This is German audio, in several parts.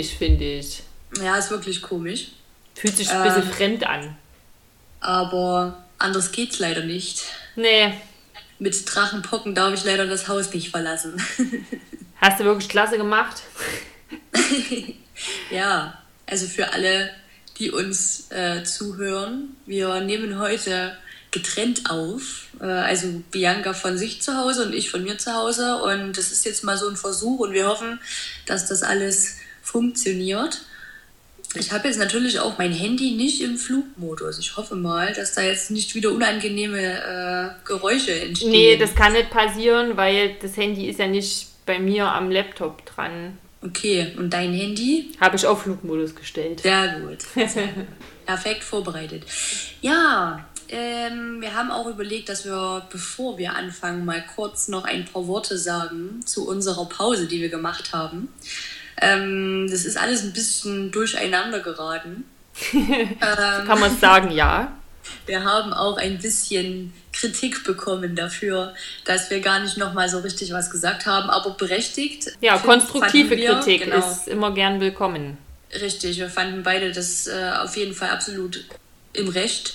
komisch, finde ich. Ja, ist wirklich komisch. Fühlt sich ein bisschen ähm, fremd an. Aber anders geht's leider nicht. Nee. Mit Drachenpocken darf ich leider das Haus nicht verlassen. Hast du wirklich klasse gemacht? ja, also für alle, die uns äh, zuhören, wir nehmen heute getrennt auf. Äh, also Bianca von sich zu Hause und ich von mir zu Hause. Und das ist jetzt mal so ein Versuch und wir hoffen, dass das alles funktioniert. Ich habe jetzt natürlich auch mein Handy nicht im Flugmodus. Ich hoffe mal, dass da jetzt nicht wieder unangenehme äh, Geräusche entstehen. Nee, das kann nicht passieren, weil das Handy ist ja nicht bei mir am Laptop dran. Okay, und dein Handy? Habe ich auf Flugmodus gestellt. Sehr gut. Perfekt vorbereitet. Ja, ähm, wir haben auch überlegt, dass wir, bevor wir anfangen, mal kurz noch ein paar Worte sagen zu unserer Pause, die wir gemacht haben. Ähm, das ist alles ein bisschen durcheinander geraten. ähm, Kann man sagen, ja. Wir haben auch ein bisschen Kritik bekommen dafür, dass wir gar nicht nochmal so richtig was gesagt haben, aber berechtigt. Ja, konstruktive wir, Kritik genau. ist immer gern willkommen. Richtig, wir fanden beide das äh, auf jeden Fall absolut im Recht.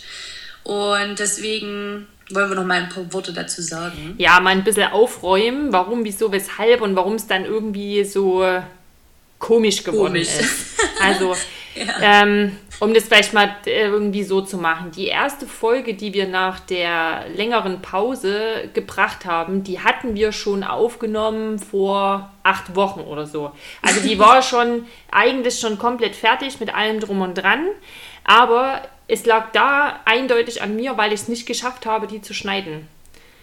Und deswegen wollen wir noch mal ein paar Worte dazu sagen. Ja, mal ein bisschen aufräumen, warum, wieso, weshalb und warum es dann irgendwie so komisch geworden komisch. ist. Also, ja. ähm, um das vielleicht mal äh, irgendwie so zu machen. Die erste Folge, die wir nach der längeren Pause gebracht haben, die hatten wir schon aufgenommen vor acht Wochen oder so. Also die war schon eigentlich schon komplett fertig mit allem drum und dran. Aber es lag da eindeutig an mir, weil ich es nicht geschafft habe, die zu schneiden.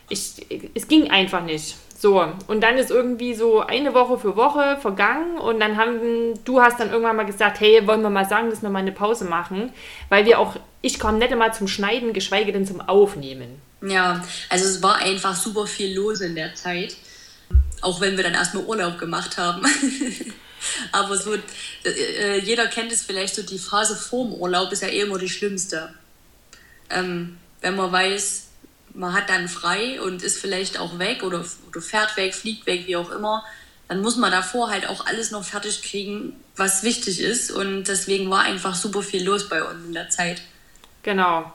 Ich, es ging einfach nicht. So, und dann ist irgendwie so eine Woche für Woche vergangen und dann haben, du hast dann irgendwann mal gesagt, hey, wollen wir mal sagen, dass wir mal eine Pause machen, weil wir auch, ich kam nicht einmal zum Schneiden, geschweige denn zum Aufnehmen. Ja, also es war einfach super viel los in der Zeit, auch wenn wir dann erstmal Urlaub gemacht haben. Aber so, äh, jeder kennt es vielleicht so, die Phase vorm Urlaub ist ja eh immer die schlimmste. Ähm, wenn man weiß, man hat dann frei und ist vielleicht auch weg oder, oder fährt weg, fliegt weg, wie auch immer, dann muss man davor halt auch alles noch fertig kriegen, was wichtig ist. Und deswegen war einfach super viel los bei uns in der Zeit. Genau.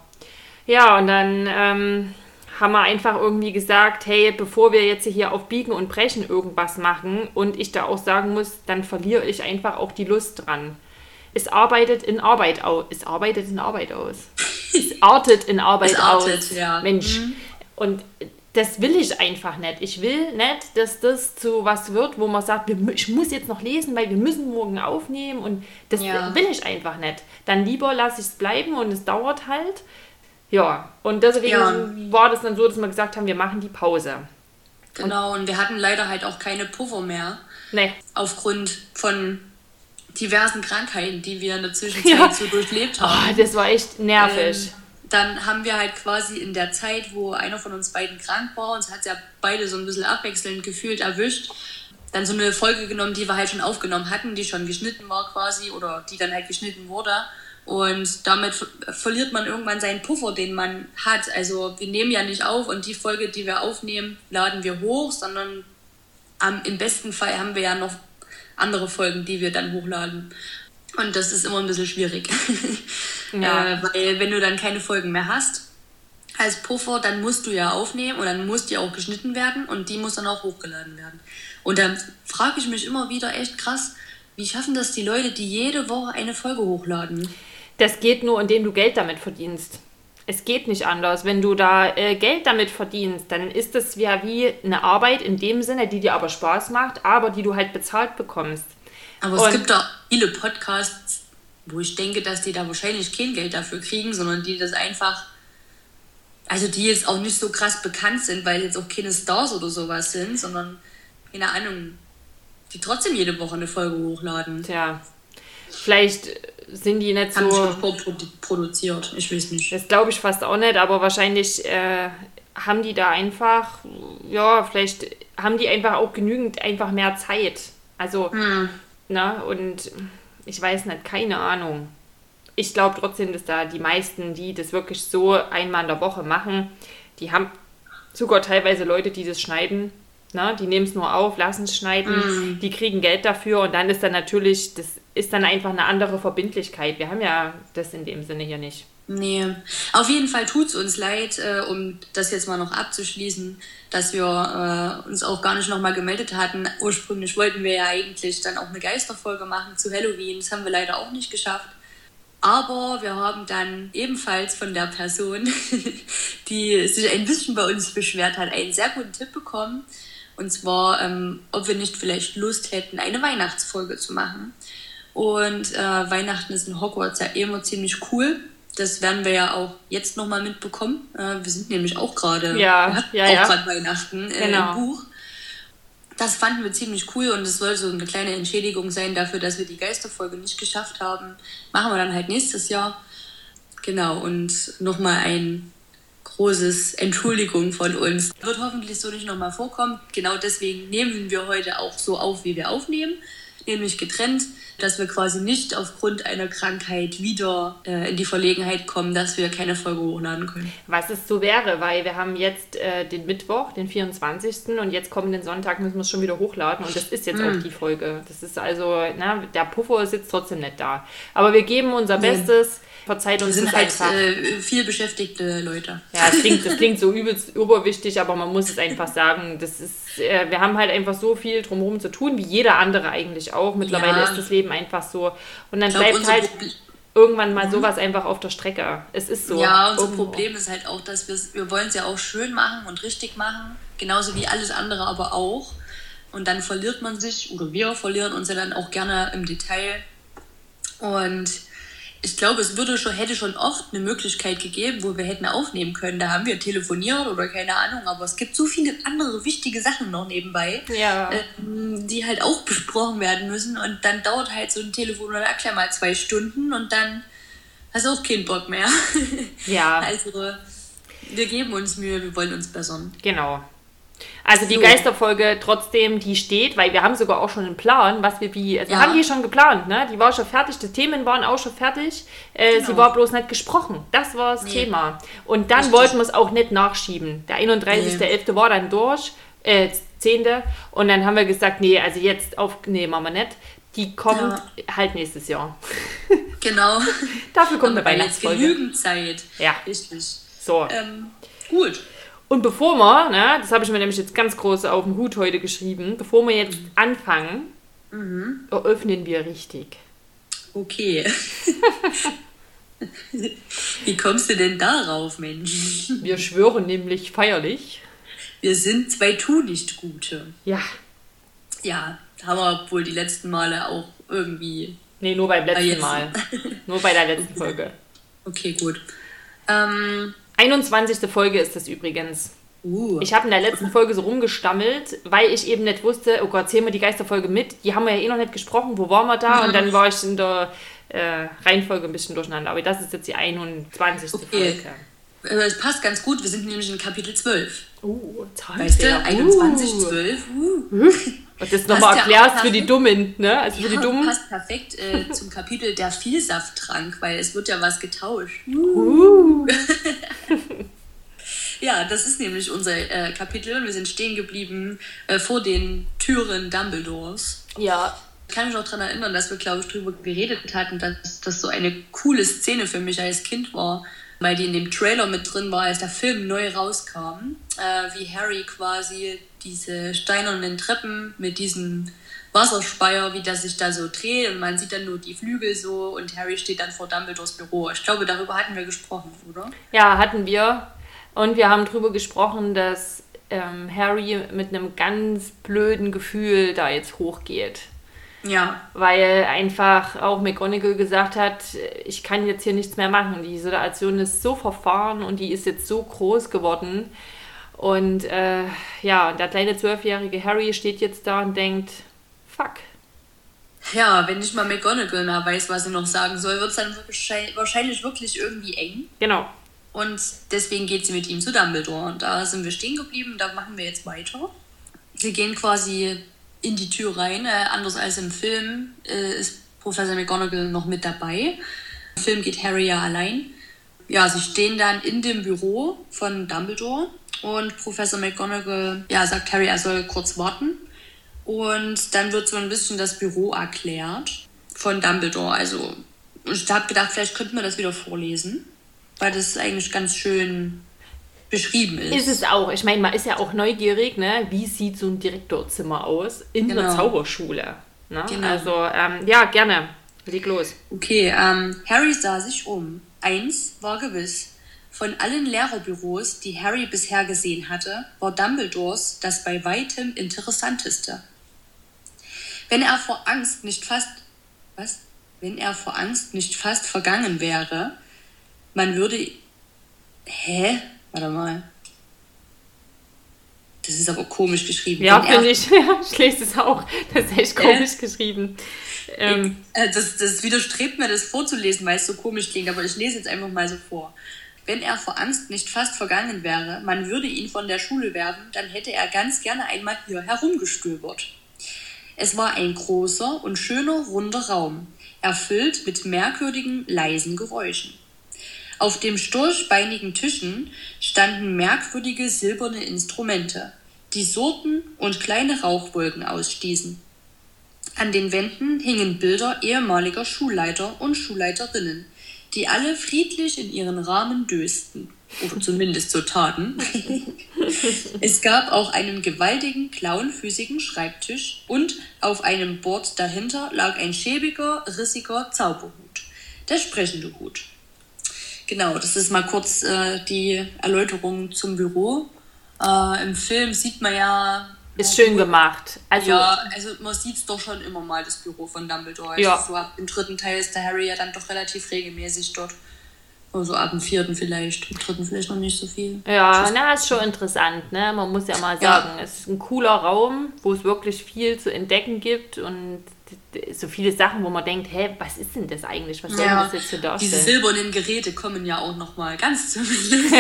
Ja, und dann ähm, haben wir einfach irgendwie gesagt, hey, bevor wir jetzt hier auf Biegen und Brechen irgendwas machen und ich da auch sagen muss, dann verliere ich einfach auch die Lust dran. Es arbeitet in Arbeit aus. Es arbeitet in Arbeit aus. Es artet in Arbeit es artet, aus. Ja. Mensch. Mhm. Und das will ich einfach nicht. Ich will nicht, dass das zu was wird, wo man sagt, ich muss jetzt noch lesen, weil wir müssen morgen aufnehmen und das ja. will ich einfach nicht. Dann lieber lasse ich es bleiben und es dauert halt. Ja, und deswegen ja. war das dann so, dass wir gesagt haben, wir machen die Pause. Genau, und wir hatten leider halt auch keine Puffer mehr. Nee. Aufgrund von diversen Krankheiten, die wir in der Zwischenzeit ja. so durchlebt haben. Oh, das war echt nervig. Ähm, dann haben wir halt quasi in der Zeit, wo einer von uns beiden krank war, uns hat ja beide so ein bisschen abwechselnd gefühlt erwischt, dann so eine Folge genommen, die wir halt schon aufgenommen hatten, die schon geschnitten war quasi oder die dann halt geschnitten wurde. Und damit verliert man irgendwann seinen Puffer, den man hat. Also wir nehmen ja nicht auf und die Folge, die wir aufnehmen, laden wir hoch, sondern am, im besten Fall haben wir ja noch andere Folgen, die wir dann hochladen. Und das ist immer ein bisschen schwierig. Ja. äh, weil wenn du dann keine Folgen mehr hast, als Puffer, dann musst du ja aufnehmen und dann muss die auch geschnitten werden und die muss dann auch hochgeladen werden. Und dann frage ich mich immer wieder echt krass, wie schaffen das die Leute, die jede Woche eine Folge hochladen? Das geht nur, indem du Geld damit verdienst. Es geht nicht anders. Wenn du da äh, Geld damit verdienst, dann ist das ja wie eine Arbeit in dem Sinne, die dir aber Spaß macht, aber die du halt bezahlt bekommst. Aber Und es gibt auch viele Podcasts, wo ich denke, dass die da wahrscheinlich kein Geld dafür kriegen, sondern die das einfach, also die jetzt auch nicht so krass bekannt sind, weil jetzt auch keine Stars oder sowas sind, sondern keine Ahnung, die trotzdem jede Woche eine Folge hochladen. Tja, vielleicht sind die nicht Haben so. Haben produziert, ich weiß nicht. Das glaube ich fast auch nicht, aber wahrscheinlich äh, haben die da einfach, ja, vielleicht haben die einfach auch genügend einfach mehr Zeit. Also, hm. na, und ich weiß nicht, keine Ahnung. Ich glaube trotzdem, dass da die meisten, die das wirklich so einmal in der Woche machen, die haben sogar teilweise Leute, die das schneiden Ne? Die nehmen es nur auf, lassen es schneiden, mm. die kriegen Geld dafür und dann ist dann natürlich, das ist dann einfach eine andere Verbindlichkeit. Wir haben ja das in dem Sinne hier nicht. Nee, auf jeden Fall tut es uns leid, äh, um das jetzt mal noch abzuschließen, dass wir äh, uns auch gar nicht nochmal gemeldet hatten. Ursprünglich wollten wir ja eigentlich dann auch eine Geisterfolge machen zu Halloween. Das haben wir leider auch nicht geschafft. Aber wir haben dann ebenfalls von der Person, die sich ein bisschen bei uns beschwert hat, einen sehr guten Tipp bekommen. Und zwar, ähm, ob wir nicht vielleicht Lust hätten, eine Weihnachtsfolge zu machen. Und äh, Weihnachten ist in Hogwarts ja immer ziemlich cool. Das werden wir ja auch jetzt nochmal mitbekommen. Äh, wir sind nämlich auch gerade ja, ja, auch ja. gerade Weihnachten äh, genau. im Buch. Das fanden wir ziemlich cool und es soll so eine kleine Entschädigung sein dafür, dass wir die Geisterfolge nicht geschafft haben. Machen wir dann halt nächstes Jahr. Genau, und nochmal ein großes Entschuldigung von uns. Wird hoffentlich so nicht nochmal vorkommen. Genau deswegen nehmen wir heute auch so auf, wie wir aufnehmen, nämlich getrennt dass wir quasi nicht aufgrund einer Krankheit wieder äh, in die Verlegenheit kommen, dass wir keine Folge hochladen können. Was es so wäre, weil wir haben jetzt äh, den Mittwoch, den 24. und jetzt kommenden Sonntag müssen wir es schon wieder hochladen und das ist jetzt mm. auch die Folge. Das ist also, na, der Puffer ist jetzt trotzdem nicht da. Aber wir geben unser Bestes. Verzeiht uns sind halt einfach. Äh, viel beschäftigte Leute. Ja, das klingt, das klingt so übelst überwichtig, aber man muss es einfach sagen. Das ist, äh, wir haben halt einfach so viel drumherum zu tun, wie jeder andere eigentlich auch. Mittlerweile ja. ist das Leben einfach so. Und dann glaub, bleibt halt irgendwann mal mhm. sowas einfach auf der Strecke. Es ist so. Ja, unser irgendwo. Problem ist halt auch, dass wir wir wollen es ja auch schön machen und richtig machen, genauso wie alles andere aber auch. Und dann verliert man sich oder wir verlieren uns ja dann auch gerne im Detail. Und ich glaube, es würde schon, hätte schon oft eine Möglichkeit gegeben, wo wir hätten aufnehmen können. Da haben wir telefoniert oder keine Ahnung, aber es gibt so viele andere wichtige Sachen noch nebenbei, ja. ähm, die halt auch besprochen werden müssen. Und dann dauert halt so ein Telefon oder erklär mal zwei Stunden und dann hast du auch keinen Bock mehr. Ja. also wir geben uns Mühe, wir wollen uns bessern. Genau. Also die so. Geisterfolge trotzdem, die steht, weil wir haben sogar auch schon einen Plan, was wir wie. Also ja. Wir haben die schon geplant, ne? Die war schon fertig, die Themen waren auch schon fertig. Äh, genau. Sie war bloß nicht gesprochen. Das war das nee. Thema. Und dann Richtig. wollten wir es auch nicht nachschieben. Der 31.11. Nee. war dann durch, äh, 10. Und dann haben wir gesagt, nee, also jetzt auf, nee, machen wir nicht. Die kommt ja. halt nächstes Jahr. Genau. Dafür kommt eine Weihnachtsfolge. Jetzt genügend Zeit. Ja. Richtig. So. Ähm, gut. Und bevor wir, ne, das habe ich mir nämlich jetzt ganz groß auf den Hut heute geschrieben, bevor wir jetzt anfangen, mhm. eröffnen wir richtig. Okay. Wie kommst du denn darauf, Mensch? Wir schwören nämlich feierlich. Wir sind zwei Tu-nicht-Gute. Ja. Ja, haben wir wohl die letzten Male auch irgendwie. Nee, nur beim letzten Mal. nur bei der letzten Folge. Okay, gut. Ähm, 21. Folge ist das übrigens. Uh. Ich habe in der letzten Folge so rumgestammelt, weil ich eben nicht wusste, oh Gott, zählen wir die Geisterfolge mit. Die haben wir ja eh noch nicht gesprochen, wo waren wir da? Und dann war ich in der äh, Reihenfolge ein bisschen durcheinander. Aber das ist jetzt die 21. Okay. Folge. Es passt ganz gut, wir sind nämlich in Kapitel 12. Uh, weißt du, 21, uh. 12. Uh. Und das nochmal erklärst für die Dummen, ne? Also ja, für die Dummen. passt perfekt äh, zum Kapitel der Vielsafttrank, weil es wird ja was getauscht. Uh. ja, das ist nämlich unser äh, Kapitel und wir sind stehen geblieben äh, vor den Türen Dumbledores. Ja. Ich kann mich noch daran erinnern, dass wir, glaube ich, darüber geredet hatten, dass das so eine coole Szene für mich als Kind war, weil die in dem Trailer mit drin war, als der Film neu rauskam, äh, wie Harry quasi diese steinernen Treppen mit diesem Wasserspeier, wie das sich da so dreht und man sieht dann nur die Flügel so und Harry steht dann vor Dumbledores Büro. Ich glaube, darüber hatten wir gesprochen, oder? Ja, hatten wir. Und wir haben darüber gesprochen, dass ähm, Harry mit einem ganz blöden Gefühl da jetzt hochgeht. Ja. Weil einfach auch McGonagall gesagt hat, ich kann jetzt hier nichts mehr machen. Die Situation ist so verfahren und die ist jetzt so groß geworden. Und äh, ja, der kleine zwölfjährige Harry steht jetzt da und denkt, fuck. Ja, wenn nicht mal McGonagall mehr weiß, was sie noch sagen soll, wird es dann wahrscheinlich wirklich irgendwie eng. Genau. Und deswegen geht sie mit ihm zu Dumbledore. Und da sind wir stehen geblieben, da machen wir jetzt weiter. Sie gehen quasi in die Tür rein. Äh, anders als im Film äh, ist Professor McGonagall noch mit dabei. Im Film geht Harry ja allein. Ja, sie stehen dann in dem Büro von Dumbledore Und Professor McGonagall ja, sagt Harry, er soll kurz warten. Und dann wird so ein bisschen das Büro erklärt von Dumbledore. Also ich habe gedacht, vielleicht könnten wir das wieder vorlesen, weil das eigentlich ganz schön beschrieben ist. Ist es auch. Ich meine, man ist ja auch neugierig, ne? wie sieht so ein Direktorzimmer aus in genau. der Zauberschule. Ne? Genau. Also ähm, ja, gerne. Leg los. Okay, ähm, Harry sah sich um. Eins war gewiss. Von allen Lehrerbüros, die Harry bisher gesehen hatte, war Dumbledores das bei weitem interessanteste. Wenn er vor Angst nicht fast was? Wenn er vor Angst nicht fast vergangen wäre, man würde. Hä? Warte mal. Das ist aber komisch geschrieben. Ja, finde ich. Ja, ich lese es auch. Das ist echt komisch äh, geschrieben. Ähm. Äh, das, das widerstrebt mir, das vorzulesen, weil es so komisch klingt, aber ich lese jetzt einfach mal so vor. Wenn er vor Angst nicht fast vergangen wäre, man würde ihn von der Schule werfen, dann hätte er ganz gerne einmal hier herumgestöbert. Es war ein großer und schöner runder Raum, erfüllt mit merkwürdigen, leisen Geräuschen. Auf den sturchbeinigen Tischen standen merkwürdige silberne Instrumente, die surrten und kleine Rauchwolken ausstießen. An den Wänden hingen Bilder ehemaliger Schulleiter und Schulleiterinnen, die alle friedlich in ihren Rahmen dösten. Oder zumindest so taten. es gab auch einen gewaltigen, klauenfüßigen Schreibtisch und auf einem Board dahinter lag ein schäbiger, rissiger Zauberhut. Der sprechende Hut. Genau, das ist mal kurz äh, die Erläuterung zum Büro. Äh, Im Film sieht man ja. Ist schön gemacht. Also, ja, also man sieht es doch schon immer mal, das Büro von Dumbledore. Ja. Also so ab dem dritten Teil ist der Harry ja dann doch relativ regelmäßig dort. Also ab dem vierten vielleicht, im dritten vielleicht noch nicht so viel. Ja, na, ist schon interessant, ne? Man muss ja mal sagen, ja. es ist ein cooler Raum, wo es wirklich viel zu entdecken gibt und so viele Sachen, wo man denkt, hä, was ist denn das eigentlich? Was soll ja, das jetzt für darstellen? Diese silbernen Geräte kommen ja auch noch mal ganz zum Schluss.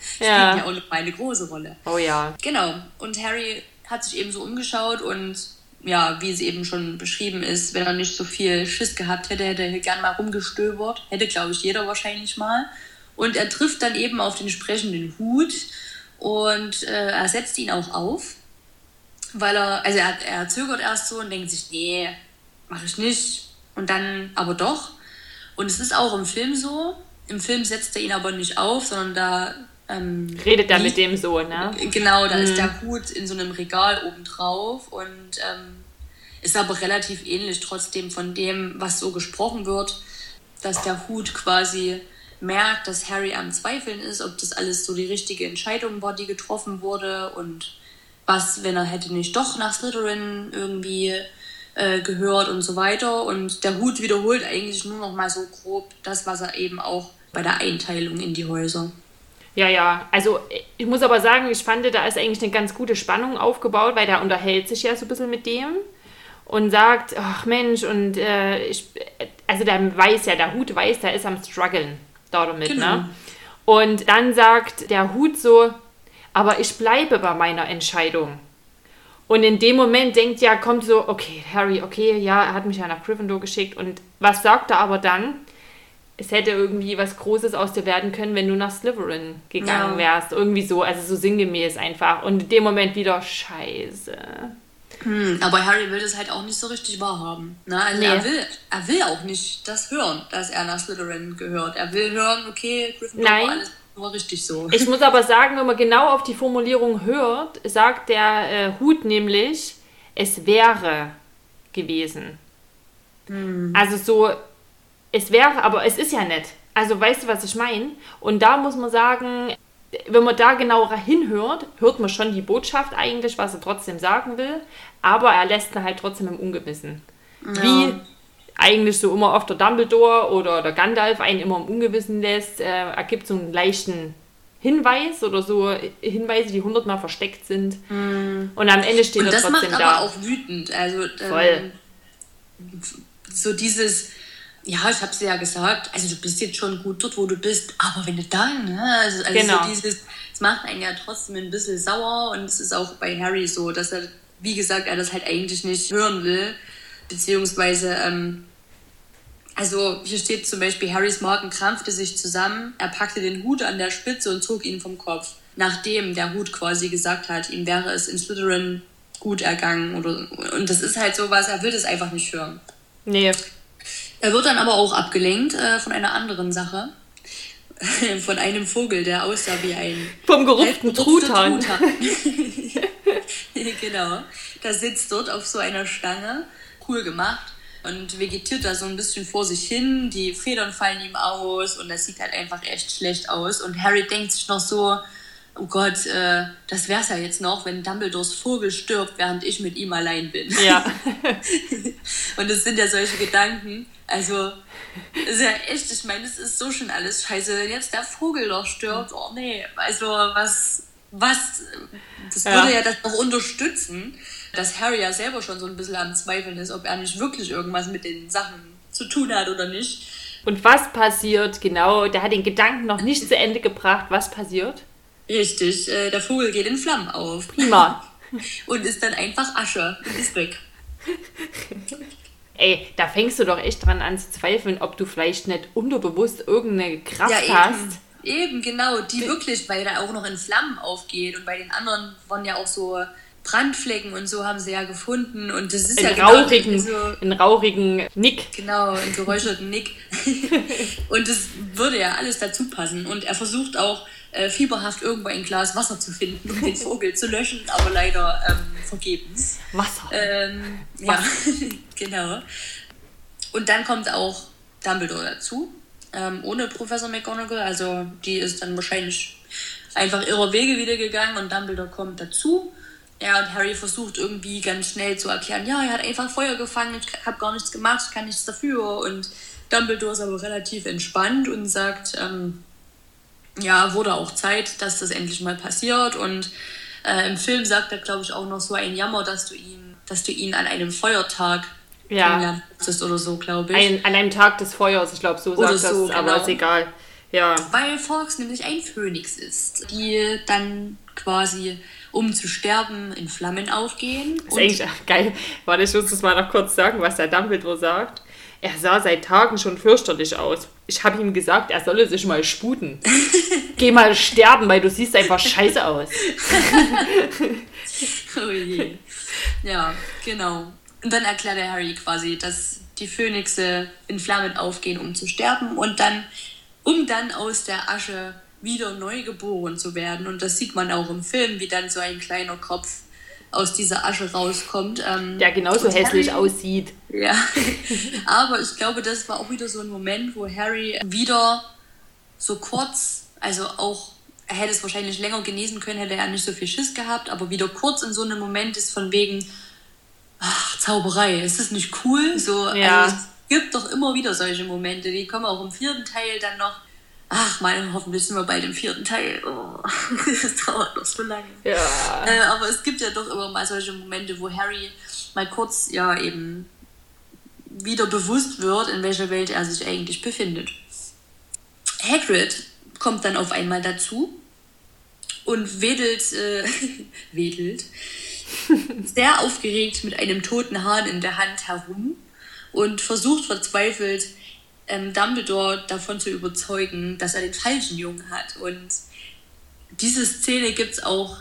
Spielen ja. ja auch noch mal eine große Rolle. Oh ja. Genau. Und Harry hat sich eben so umgeschaut und ja, wie es eben schon beschrieben ist, wenn er nicht so viel Schiss gehabt hätte, hätte er gern mal rumgestöbert. Hätte, glaube ich, jeder wahrscheinlich mal. Und er trifft dann eben auf den sprechenden Hut und äh, er setzt ihn auch auf weil er, also er, er zögert erst so und denkt sich, nee, mache ich nicht. Und dann aber doch. Und es ist auch im Film so. Im Film setzt er ihn aber nicht auf, sondern da. Ähm, Redet er mit dem so, ne? Genau, da mhm. ist der Hut in so einem Regal oben drauf und ähm, ist aber relativ ähnlich trotzdem von dem, was so gesprochen wird, dass der Hut quasi merkt, dass Harry am Zweifeln ist, ob das alles so die richtige Entscheidung war, die getroffen wurde und was, wenn er hätte nicht doch nach Slytherin irgendwie äh, gehört und so weiter. Und der Hut wiederholt eigentlich nur noch mal so grob das, was er eben auch bei der Einteilung in die Häuser. Ja, ja, also ich muss aber sagen, ich fand, da ist eigentlich eine ganz gute Spannung aufgebaut, weil der unterhält sich ja so ein bisschen mit dem und sagt, ach Mensch, und äh, ich, also der weiß ja, der Hut weiß, der ist am struggeln da damit, ne? genau. ne? Und dann sagt der Hut so, aber ich bleibe bei meiner Entscheidung. Und in dem Moment denkt ja, kommt so, okay, Harry, okay, ja, er hat mich ja nach Gryffindor geschickt. Und was sagt er aber dann? Es hätte irgendwie was Großes aus dir werden können, wenn du nach Slytherin gegangen ja. wärst. Irgendwie so, also so sinngemäß einfach. Und in dem Moment wieder, scheiße. Hm, aber Harry will das halt auch nicht so richtig wahrhaben. Ne? Also nee. er, will, er will auch nicht das hören, dass er nach Slytherin gehört. Er will hören, okay, Gryffindor Nein. alles war richtig so. Ich muss aber sagen, wenn man genau auf die Formulierung hört, sagt der äh, Hut nämlich, es wäre gewesen. Hm. Also so, es wäre, aber es ist ja nicht. Also weißt du, was ich meine? Und da muss man sagen, wenn man da genauer hinhört, hört man schon die Botschaft eigentlich, was er trotzdem sagen will, aber er lässt ihn halt trotzdem im Ungewissen. Ja. Wie eigentlich so immer oft der Dumbledore oder der Gandalf einen immer im Ungewissen lässt, äh, ergibt so einen leichten Hinweis oder so Hinweise, die hundertmal versteckt sind. Mm. Und am Ende steht Und er trotzdem da. Das macht aber auch wütend. Also, ähm, so dieses, ja, ich habe es ja gesagt, also du bist jetzt schon gut dort, wo du bist, aber wenn du dann, ne? also, also genau. so dieses, es macht einen ja trotzdem ein bisschen sauer und es ist auch bei Harry so, dass er, wie gesagt, er das halt eigentlich nicht hören will, beziehungsweise ähm, also hier steht zum Beispiel, Harrys Magen krampfte sich zusammen, er packte den Hut an der Spitze und zog ihn vom Kopf. nachdem der Hut quasi gesagt hat, ihm wäre es in Slytherin gut ergangen. Oder, und das ist halt sowas, er will das einfach nicht hören. Nee. Er wird dann aber auch abgelenkt äh, von einer anderen Sache. von einem Vogel, der aussah wie ein. Vom gerupften Truthahn. Truthahn. genau. Der sitzt dort auf so einer Stange. Cool gemacht. Und vegetiert da so ein bisschen vor sich hin. Die Federn fallen ihm aus und das sieht halt einfach echt schlecht aus. Und Harry denkt sich noch so, oh Gott, äh, das wär's ja jetzt noch, wenn Dumbledores Vogel stirbt, während ich mit ihm allein bin. Ja. und es sind ja solche Gedanken. Also, ist ja echt, ich meine, es ist so schon alles scheiße. Wenn jetzt der Vogel doch stirbt, oh nee, also was, was, das würde ja, ja das noch unterstützen, dass Harry ja selber schon so ein bisschen am Zweifeln ist, ob er nicht wirklich irgendwas mit den Sachen zu tun hat oder nicht. Und was passiert? Genau, der hat den Gedanken noch nicht zu Ende gebracht. Was passiert? Richtig, äh, der Vogel geht in Flammen auf. Prima. und ist dann einfach Asche und ist weg. Ey, da fängst du doch echt dran an zu zweifeln, ob du vielleicht nicht unterbewusst irgendeine Kraft ja, hast. Eben, genau, die wirklich, weil da auch noch in Flammen aufgeht und bei den anderen waren ja auch so Brandflecken und so haben sie ja gefunden und das ist in ja genau genau so, in rauchigen Nick. Genau, in geräucherten Nick. und das würde ja alles dazu passen und er versucht auch äh, fieberhaft irgendwo ein Glas Wasser zu finden, um den Vogel zu löschen, aber leider ähm, vergebens. Wasser. Ähm, ja, genau. Und dann kommt auch Dumbledore dazu, ähm, ohne Professor McGonagall. Also die ist dann wahrscheinlich einfach ihrer Wege wieder gegangen und Dumbledore kommt dazu. Ja, und Harry versucht irgendwie ganz schnell zu erklären, ja, er hat einfach Feuer gefangen, ich habe gar nichts gemacht, ich kann nichts dafür. Und Dumbledore ist aber relativ entspannt und sagt, ähm, ja, wurde auch Zeit, dass das endlich mal passiert. Und äh, im Film sagt er, glaube ich, auch noch so ein Jammer, dass du ihn, dass du ihn an einem Feiertag ja. oder so, glaube ich. Ein, an einem Tag des Feuers, ich glaube, so oder sagt so, das, genau. aber ist egal. Ja. Weil Fox nämlich ein Phönix ist, die dann quasi um zu sterben in Flammen aufgehen. Das ist eigentlich geil. Warte, ich muss das mal noch kurz sagen, was der Dumbledore sagt. Er sah seit Tagen schon fürchterlich aus. Ich habe ihm gesagt, er solle sich mal sputen. Geh mal sterben, weil du siehst einfach scheiße aus. oh je. Ja, genau. Und dann erklärt der Harry quasi, dass die Phönixe in Flammen aufgehen, um zu sterben und dann, um dann aus der Asche wieder neu geboren zu werden. Und das sieht man auch im Film, wie dann so ein kleiner Kopf aus dieser Asche rauskommt. Ähm, Der genauso hässlich Harry, aussieht. Ja, aber ich glaube, das war auch wieder so ein Moment, wo Harry wieder so kurz, also auch, er hätte es wahrscheinlich länger genießen können, hätte er nicht so viel Schiss gehabt, aber wieder kurz in so einem Moment ist von wegen, ach, Zauberei, ist das nicht cool? So, ja. also, es gibt doch immer wieder solche Momente, die kommen auch im vierten Teil dann noch ach meine, hoffentlich sind wir bald im vierten Teil. Oh, das dauert noch so lange. Ja. Äh, aber es gibt ja doch immer mal solche Momente, wo Harry mal kurz ja eben wieder bewusst wird, in welcher Welt er sich eigentlich befindet. Hagrid kommt dann auf einmal dazu und wedelt, äh, wedelt sehr aufgeregt mit einem toten Hahn in der Hand herum und versucht verzweifelt, ähm, Dumbledore davon zu überzeugen, dass er den falschen Jungen hat. Und diese Szene gibt es auch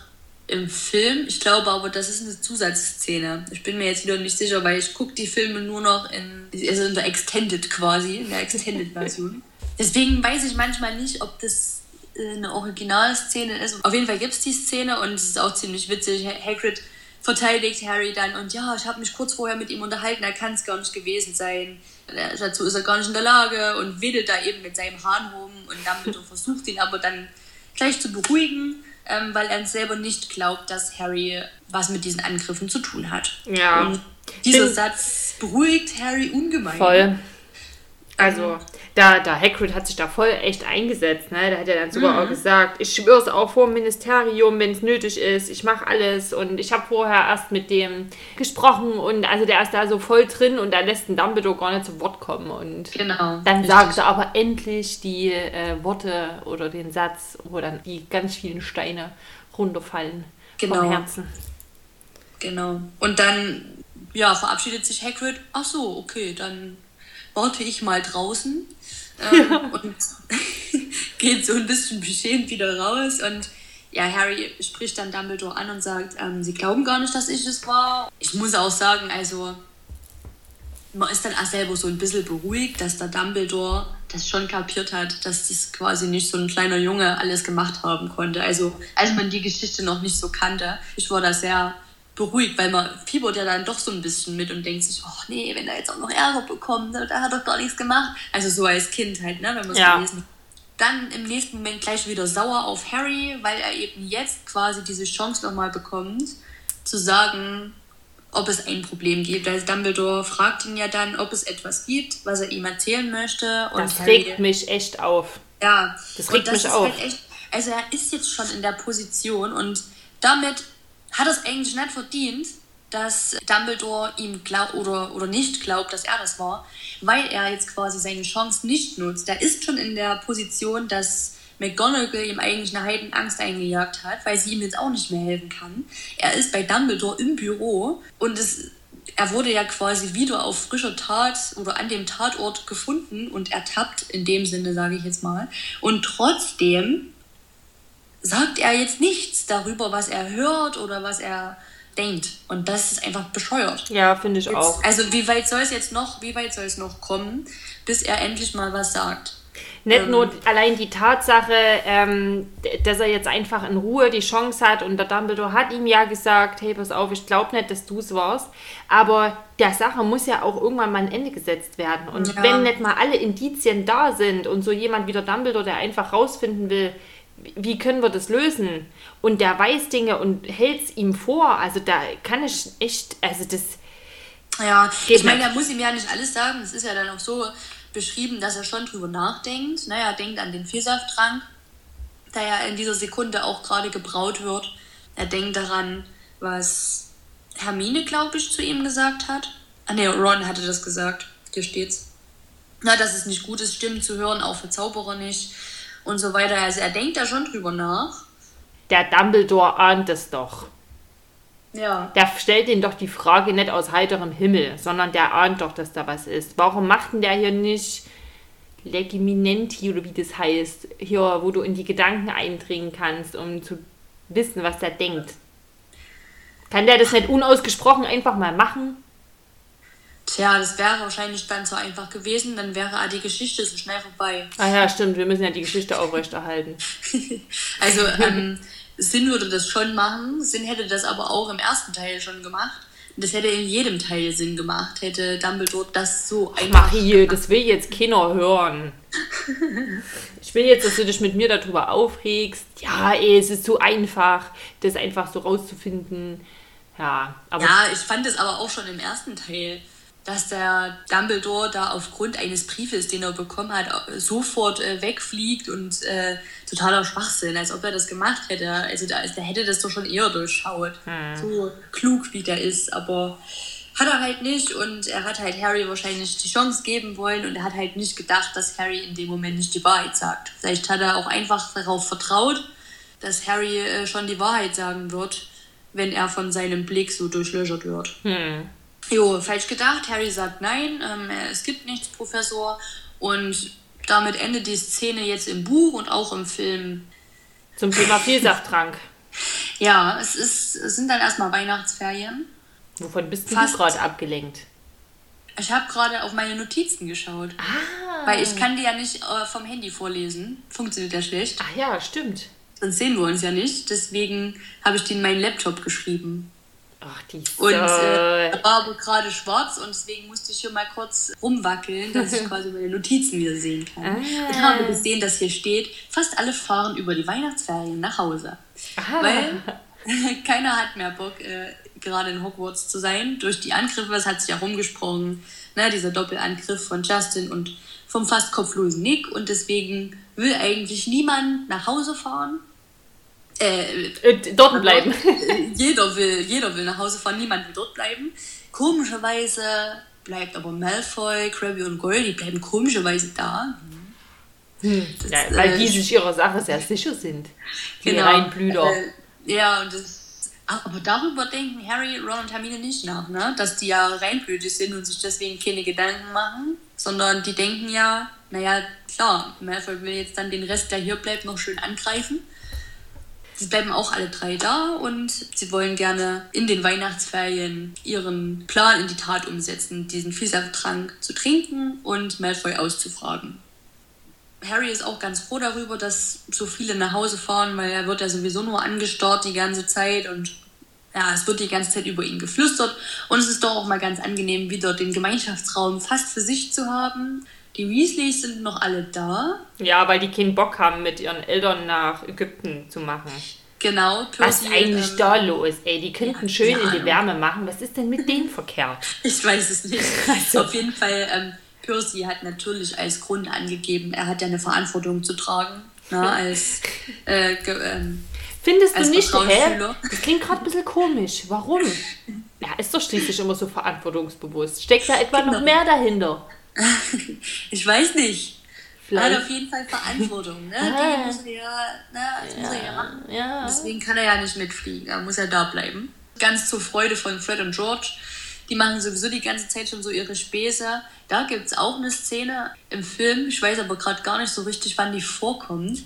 im Film. Ich glaube aber, das ist eine Zusatzszene. Ich bin mir jetzt wieder nicht sicher, weil ich gucke die Filme nur noch in, also in der Extended quasi, in der Extended-Version. Deswegen weiß ich manchmal nicht, ob das äh, eine Originalszene ist. Auf jeden Fall gibt es die Szene und es ist auch ziemlich witzig. Hagrid verteidigt Harry dann und ja, ich habe mich kurz vorher mit ihm unterhalten, er kann es gar nicht gewesen sein. Dazu ist er gar nicht in der Lage und wedelt da eben mit seinem Hahn rum und Dumbledore versucht ihn aber dann gleich zu beruhigen, ähm, weil er selber nicht glaubt, dass Harry was mit diesen Angriffen zu tun hat. Ja. Und dieser Satz beruhigt Harry ungemein. Voll. Also, da, da Hagrid hat sich da voll echt eingesetzt, ne? Da hat er dann sogar mhm. auch gesagt, ich schwöre es auch vor dem Ministerium, wenn es nötig ist, ich mache alles und ich habe vorher erst mit dem gesprochen und also der ist da so voll drin und da lässt ein Dumbledore gar nicht zu Wort kommen und genau, dann richtig. sagt er aber endlich die äh, Worte oder den Satz, wo dann die ganz vielen Steine runterfallen genau. vom Herzen. Genau. Und dann, ja, verabschiedet sich Hagrid, ach so, okay, dann warte ich mal draußen ähm, und geht so ein bisschen beschämt wieder raus. Und ja, Harry spricht dann Dumbledore an und sagt, ähm, sie glauben gar nicht, dass ich es war. Ich muss auch sagen, also man ist dann auch selber so ein bisschen beruhigt, dass der Dumbledore das schon kapiert hat, dass das quasi nicht so ein kleiner Junge alles gemacht haben konnte. Also als man die Geschichte noch nicht so kannte, ich war da sehr beruhigt, weil man fiebert ja dann doch so ein bisschen mit und denkt sich, oh nee, wenn er jetzt auch noch Ärger bekommt, ne, da hat doch gar nichts gemacht. Also so als Kind halt, ne, wenn man es ja. gelesen Dann im nächsten Moment gleich wieder sauer auf Harry, weil er eben jetzt quasi diese Chance nochmal bekommt, zu sagen, ob es ein Problem gibt. Also Dumbledore fragt ihn ja dann, ob es etwas gibt, was er ihm erzählen möchte. Und das Harry, regt mich echt auf. Ja, das regt das mich auf. Halt echt, also er ist jetzt schon in der Position und damit hat es eigentlich nicht verdient, dass Dumbledore ihm glaubt oder, oder nicht glaubt, dass er das war, weil er jetzt quasi seine Chance nicht nutzt. Er ist schon in der Position, dass McGonagall ihm eigentlich eine Heidenangst eingejagt hat, weil sie ihm jetzt auch nicht mehr helfen kann. Er ist bei Dumbledore im Büro und es, er wurde ja quasi wieder auf frischer Tat oder an dem Tatort gefunden und ertappt, in dem Sinne, sage ich jetzt mal. Und trotzdem sagt er jetzt nichts darüber, was er hört oder was er denkt. Und das ist einfach bescheuert. Ja, finde ich jetzt, auch. Also wie weit soll es jetzt noch, wie weit soll es noch kommen, bis er endlich mal was sagt? Nicht ähm, nur allein die Tatsache, ähm, dass er jetzt einfach in Ruhe die Chance hat und der Dumbledore hat ihm ja gesagt, hey, pass auf, ich glaube nicht, dass du es warst, aber der Sache muss ja auch irgendwann mal ein Ende gesetzt werden. Und ja. wenn nicht mal alle Indizien da sind und so jemand wie der Dumbledore, der einfach rausfinden will, wie können wir das lösen? Und der weiß Dinge und hält es ihm vor. Also da kann ich echt, also das. Ja, ich meine, er muss ihm ja nicht alles sagen. Es ist ja dann auch so beschrieben, dass er schon drüber nachdenkt. Naja, er denkt an den Vielsafttrank, der ja in dieser Sekunde auch gerade gebraut wird. Er denkt daran, was Hermine, glaube ich, zu ihm gesagt hat. Ah ne, Ron hatte das gesagt. Hier steht's. Na, dass es nicht gut ist, Stimmen zu hören, auch für Zauberer nicht und so weiter. Also er denkt da schon drüber nach. Der Dumbledore ahnt es doch. Ja. Der stellt ihn doch die Frage nicht aus heiterem Himmel, sondern der ahnt doch, dass da was ist. Warum macht denn der hier nicht Legiminenti oder wie das heißt, hier, wo du in die Gedanken eindringen kannst, um zu wissen, was der denkt? Kann der das nicht unausgesprochen einfach mal machen? Tja, das wäre wahrscheinlich dann so einfach gewesen, dann wäre die Geschichte so schnell vorbei. Ah ja, stimmt, wir müssen ja die Geschichte aufrechterhalten. also, ähm, Sinn würde das schon machen, Sinn hätte das aber auch im ersten Teil schon gemacht. Das hätte in jedem Teil Sinn gemacht, hätte Dumbledore das so einfach. Mach hier, das will jetzt keiner hören. ich will jetzt, dass du dich mit mir darüber aufregst. Ja, ey, es ist zu einfach, das einfach so rauszufinden. Ja, aber. Ja, ich fand es aber auch schon im ersten Teil dass der Dumbledore da aufgrund eines Briefes, den er bekommen hat, sofort äh, wegfliegt und äh, totaler Schwachsinn, als ob er das gemacht hätte. Also da, der hätte das doch schon eher durchschaut. Hm. So klug wie der ist, aber hat er halt nicht und er hat halt Harry wahrscheinlich die Chance geben wollen und er hat halt nicht gedacht, dass Harry in dem Moment nicht die Wahrheit sagt. Vielleicht hat er auch einfach darauf vertraut, dass Harry äh, schon die Wahrheit sagen wird, wenn er von seinem Blick so durchlöchert wird. Hm. Jo, falsch gedacht. Harry sagt nein, ähm, es gibt nichts, Professor. Und damit endet die Szene jetzt im Buch und auch im Film. Zum Thema Vielsafttrank. ja, es, ist, es sind dann erstmal Weihnachtsferien. Wovon bist Fast. du gerade abgelenkt? Ich habe gerade auf meine Notizen geschaut. Ah. Weil ich kann die ja nicht äh, vom Handy vorlesen. Funktioniert ja schlecht. Ach ja, stimmt. Sonst sehen wir uns ja nicht. Deswegen habe ich die in meinen Laptop geschrieben. Ach, die Und äh, war aber gerade schwarz und deswegen musste ich hier mal kurz rumwackeln, dass ich quasi meine Notizen wieder sehen kann. Ah. Ich habe gesehen, dass hier steht, fast alle fahren über die Weihnachtsferien nach Hause. Ah. Weil keiner hat mehr Bock, äh, gerade in Hogwarts zu sein. Durch die Angriffe, es hat sich ja rumgesprochen, ne, dieser Doppelangriff von Justin und vom fast kopflosen Nick. Und deswegen will eigentlich niemand nach Hause fahren äh, äh, dort bleiben. Jeder will, jeder will nach Hause fahren, niemand will dort bleiben. Komischerweise bleibt aber Malfoy, Krabby und Goyle, die bleiben komischerweise da. Hm. Das, ja, weil äh, die sich ihrer Sache sehr sicher sind. Die genau, Reinblüter. Äh, ja, und das, aber darüber denken Harry, Ron und Hermine nicht nach, ne? dass die ja reinblütig sind und sich deswegen keine Gedanken machen, sondern die denken ja, naja, klar, Malfoy will jetzt dann den Rest, der hier bleibt, noch schön angreifen Sie bleiben auch alle drei da und sie wollen gerne in den Weihnachtsferien ihren Plan in die Tat umsetzen, diesen Vielsafttrank zu trinken und Malfoy auszufragen. Harry ist auch ganz froh darüber, dass so viele nach Hause fahren, weil er wird ja sowieso nur angestarrt die ganze Zeit und ja, es wird die ganze Zeit über ihn geflüstert und es ist doch auch mal ganz angenehm, wieder den Gemeinschaftsraum fast für sich zu haben. Die Weasleys sind noch alle da. Ja, weil die keinen Bock haben, mit ihren Eltern nach Ägypten zu machen. Genau. Percy, Was ist eigentlich ähm, da los, ey? Die könnten ja, schön in die Wärme machen. Was ist denn mit denen verkehrt? Ich weiß es nicht. Also. Auf jeden Fall, ähm, Percy hat natürlich als Grund angegeben, er hat ja eine Verantwortung zu tragen. Na, ne, als äh, ähm, Findest du nicht, hä? Das klingt gerade ein bisschen komisch. Warum? Ja, ist doch schließlich immer so verantwortungsbewusst. Steckt da etwa noch mehr dahinter? ich weiß nicht. Vielleicht. Er hat auf jeden Fall Verantwortung, ne? Die muss er ja, ne, das ja, muss er ja machen. Ja. Deswegen kann er ja nicht mitfliegen, er muss ja da bleiben. Ganz zur Freude von Fred und George. Die machen sowieso die ganze Zeit schon so ihre Späße. Da gibt es auch eine Szene im Film, ich weiß aber gerade gar nicht so richtig, wann die vorkommt,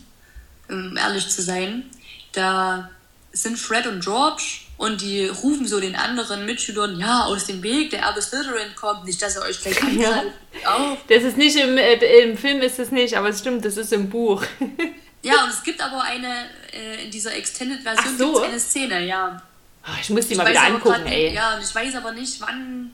um ehrlich zu sein. Da sind Fred und George und die rufen so den anderen Mitschülern, ja, aus dem Weg, der Erbe Slytherin kommt, nicht, dass er euch gleich angreift. Ja. Das ist nicht im, äh, im Film ist es nicht, aber es stimmt, das ist im Buch. ja, und es gibt aber eine, äh, in dieser Extended-Version so. eine Szene, ja. Ach, ich muss die ich mal wieder angucken, grad, ey. Ja, und ich weiß aber nicht, wann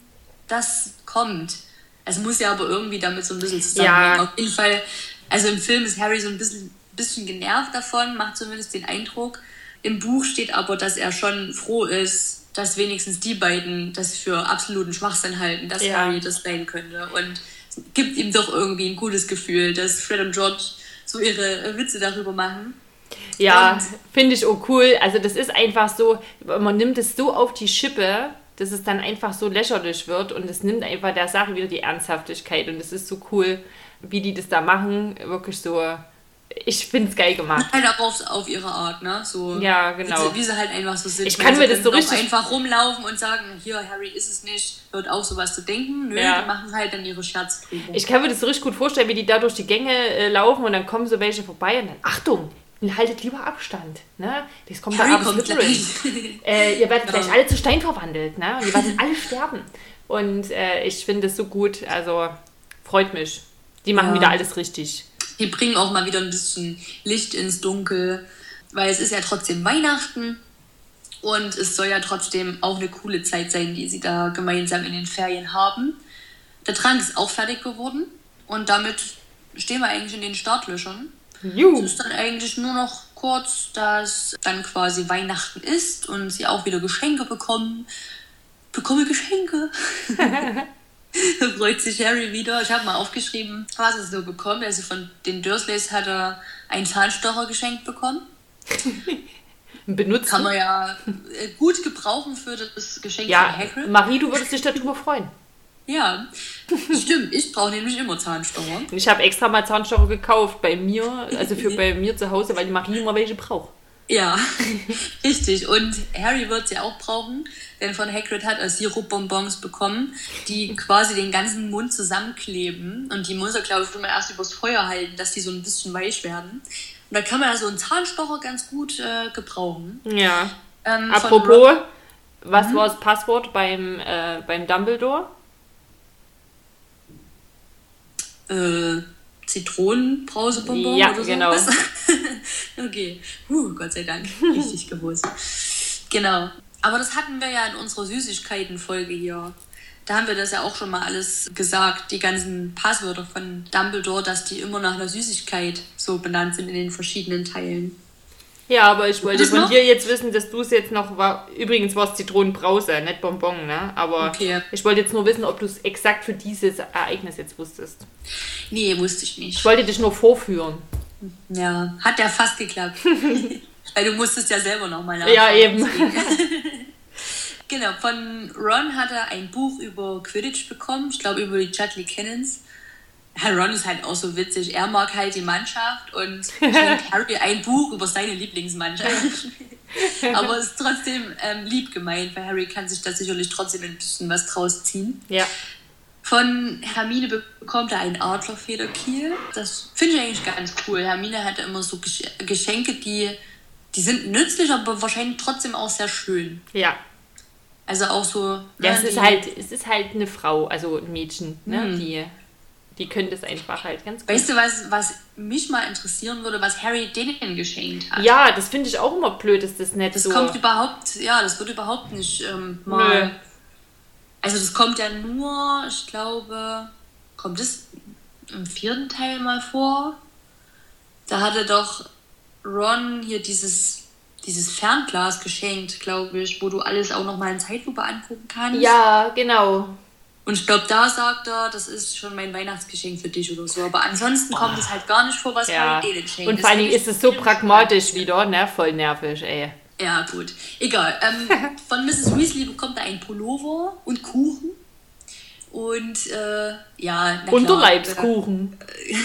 das kommt. Es muss ja aber irgendwie damit so ein bisschen zusammenhängen. Ja. Auf jeden Fall, also im Film ist Harry so ein bisschen, bisschen genervt davon, macht zumindest den Eindruck. Im Buch steht aber, dass er schon froh ist, dass wenigstens die beiden das für absoluten Schwachsinn halten, dass ja. Harry das sein könnte. Und es gibt ihm doch irgendwie ein gutes Gefühl, dass Fred und George so ihre Witze darüber machen. Ja, finde ich auch cool. Also das ist einfach so, man nimmt es so auf die Schippe, dass es dann einfach so lächerlich wird und es nimmt einfach der Sache wieder die Ernsthaftigkeit und es ist so cool, wie die das da machen. Wirklich so ich finde es geil gemacht. Halt auch auf, auf ihre Art, ne? So, ja, genau. Wie sie, halt einfach so sind. Ich kann mir das so richtig... einfach rumlaufen und sagen, hier, Harry ist es nicht, wird auch sowas zu denken. Nö, ja. die machen halt dann ihre Scherze drüber. Ich kann mir das so richtig gut vorstellen, wie die da durch die Gänge äh, laufen und dann kommen so welche vorbei und dann, Achtung, haltet lieber Abstand. Ne? Das kommt Harry kommt gleich. äh, ihr werdet ja. gleich alle zu Stein verwandelt. Ne? Und ihr werdet alle sterben. Und äh, ich finde es so gut, also freut mich. Die machen ja. wieder alles richtig die bringen auch mal wieder ein bisschen Licht ins Dunkel, weil es ist ja trotzdem Weihnachten und es soll ja trotzdem auch eine coole Zeit sein, die sie da gemeinsam in den Ferien haben. Der Trank ist auch fertig geworden und damit stehen wir eigentlich in den Startlöchern. Es ist dann eigentlich nur noch kurz, dass dann quasi Weihnachten ist und sie auch wieder Geschenke bekommen. Bekomme Geschenke. da freut sich Harry wieder. Ich habe mal aufgeschrieben, was er so bekommt. Also von den Dursleys hat er einen Zahnstocher geschenkt bekommen. Benutzt. Kann man ja äh, gut gebrauchen für das Geschenk ja, von Hagrid. Marie, du würdest dich darüber freuen. Ja, stimmt. Ich brauche nämlich immer Zahnstocher. Ich habe extra mal Zahnstocher gekauft bei mir, also für bei mir zu Hause, weil die Marie immer welche braucht. Ja, richtig. Und Harry wird sie auch brauchen, denn von Hagrid hat er Sirupbonbons bekommen, die quasi den ganzen Mund zusammenkleben. Und die muss er, glaube ich, immer erst übers Feuer halten, dass die so ein bisschen weich werden. Und da kann man ja so einen Zahnstocher ganz gut äh, gebrauchen. Ja. Ähm, Apropos, was mhm. war das Passwort beim, äh, beim Dumbledore? Äh Zitronenbrausebonbon ja, oder so. genau. okay, huh, Gott sei Dank, richtig gewusst. Genau. Aber das hatten wir ja in unserer Süßigkeiten-Folge hier. Da haben wir das ja auch schon mal alles gesagt, die ganzen Passwörter von Dumbledore, dass die immer nach einer Süßigkeit so benannt sind in den verschiedenen Teilen. Ja, aber ich wollte von noch? dir jetzt wissen, dass du es jetzt noch war. Übrigens war es Zitronenbrause, nicht Bonbon, ne? Aber okay. ich wollte jetzt nur wissen, ob du es exakt für dieses Ereignis jetzt wusstest. Nee, wusste ich nicht. Ich wollte dich nur vorführen. Ja, hat ja fast geklappt. Weil du musstest ja selber nochmal nachschauen. Ja, eben. genau, von Ron hat er ein Buch über Quidditch bekommen. Ich glaube, über die Chudley Cannons. Herr Ron ist halt auch so witzig. Er mag halt die Mannschaft und schenkt Harry ein Buch über seine Lieblingsmannschaft. Aber es ist trotzdem ähm, lieb gemeint, weil Harry kann sich da sicherlich trotzdem ein bisschen was draus ziehen. Ja. Von Hermine bekommt er einen Adlerfederkiel. Das finde ich eigentlich ganz cool. Hermine hatte immer so Geschenke, die die sind nützlich, aber wahrscheinlich trotzdem auch sehr schön. Ja. Also auch so. Ja, ne, es ist halt, es ist halt eine Frau, also ein Mädchen, ne? Hm. Die, die könnte es einfach halt ganz gut. Weißt du, was, was mich mal interessieren würde, was Harry denen geschenkt hat? Ja, das finde ich auch immer blöd, dass das nicht Das so. kommt überhaupt, ja, das wird überhaupt nicht ähm, mal. Nö. Also das kommt ja nur, ich glaube, kommt es im vierten Teil mal vor? Da hatte doch Ron hier dieses, dieses Fernglas geschenkt, glaube ich, wo du alles auch nochmal in Zeitlupe angucken kannst. Ja, genau. Und ich glaube, da sagt er, das ist schon mein Weihnachtsgeschenk für dich oder so. Aber ansonsten kommt es halt gar nicht vor, was Ja. Harry denen schenkt. Und vor finde ist es so pragmatisch wieder, ne? Voll nervig, ey. Ja, gut. Egal. Ähm, von Mrs. Weasley bekommt er einen Pullover und Kuchen. Und äh, ja, na Unterleibskuchen. Äh,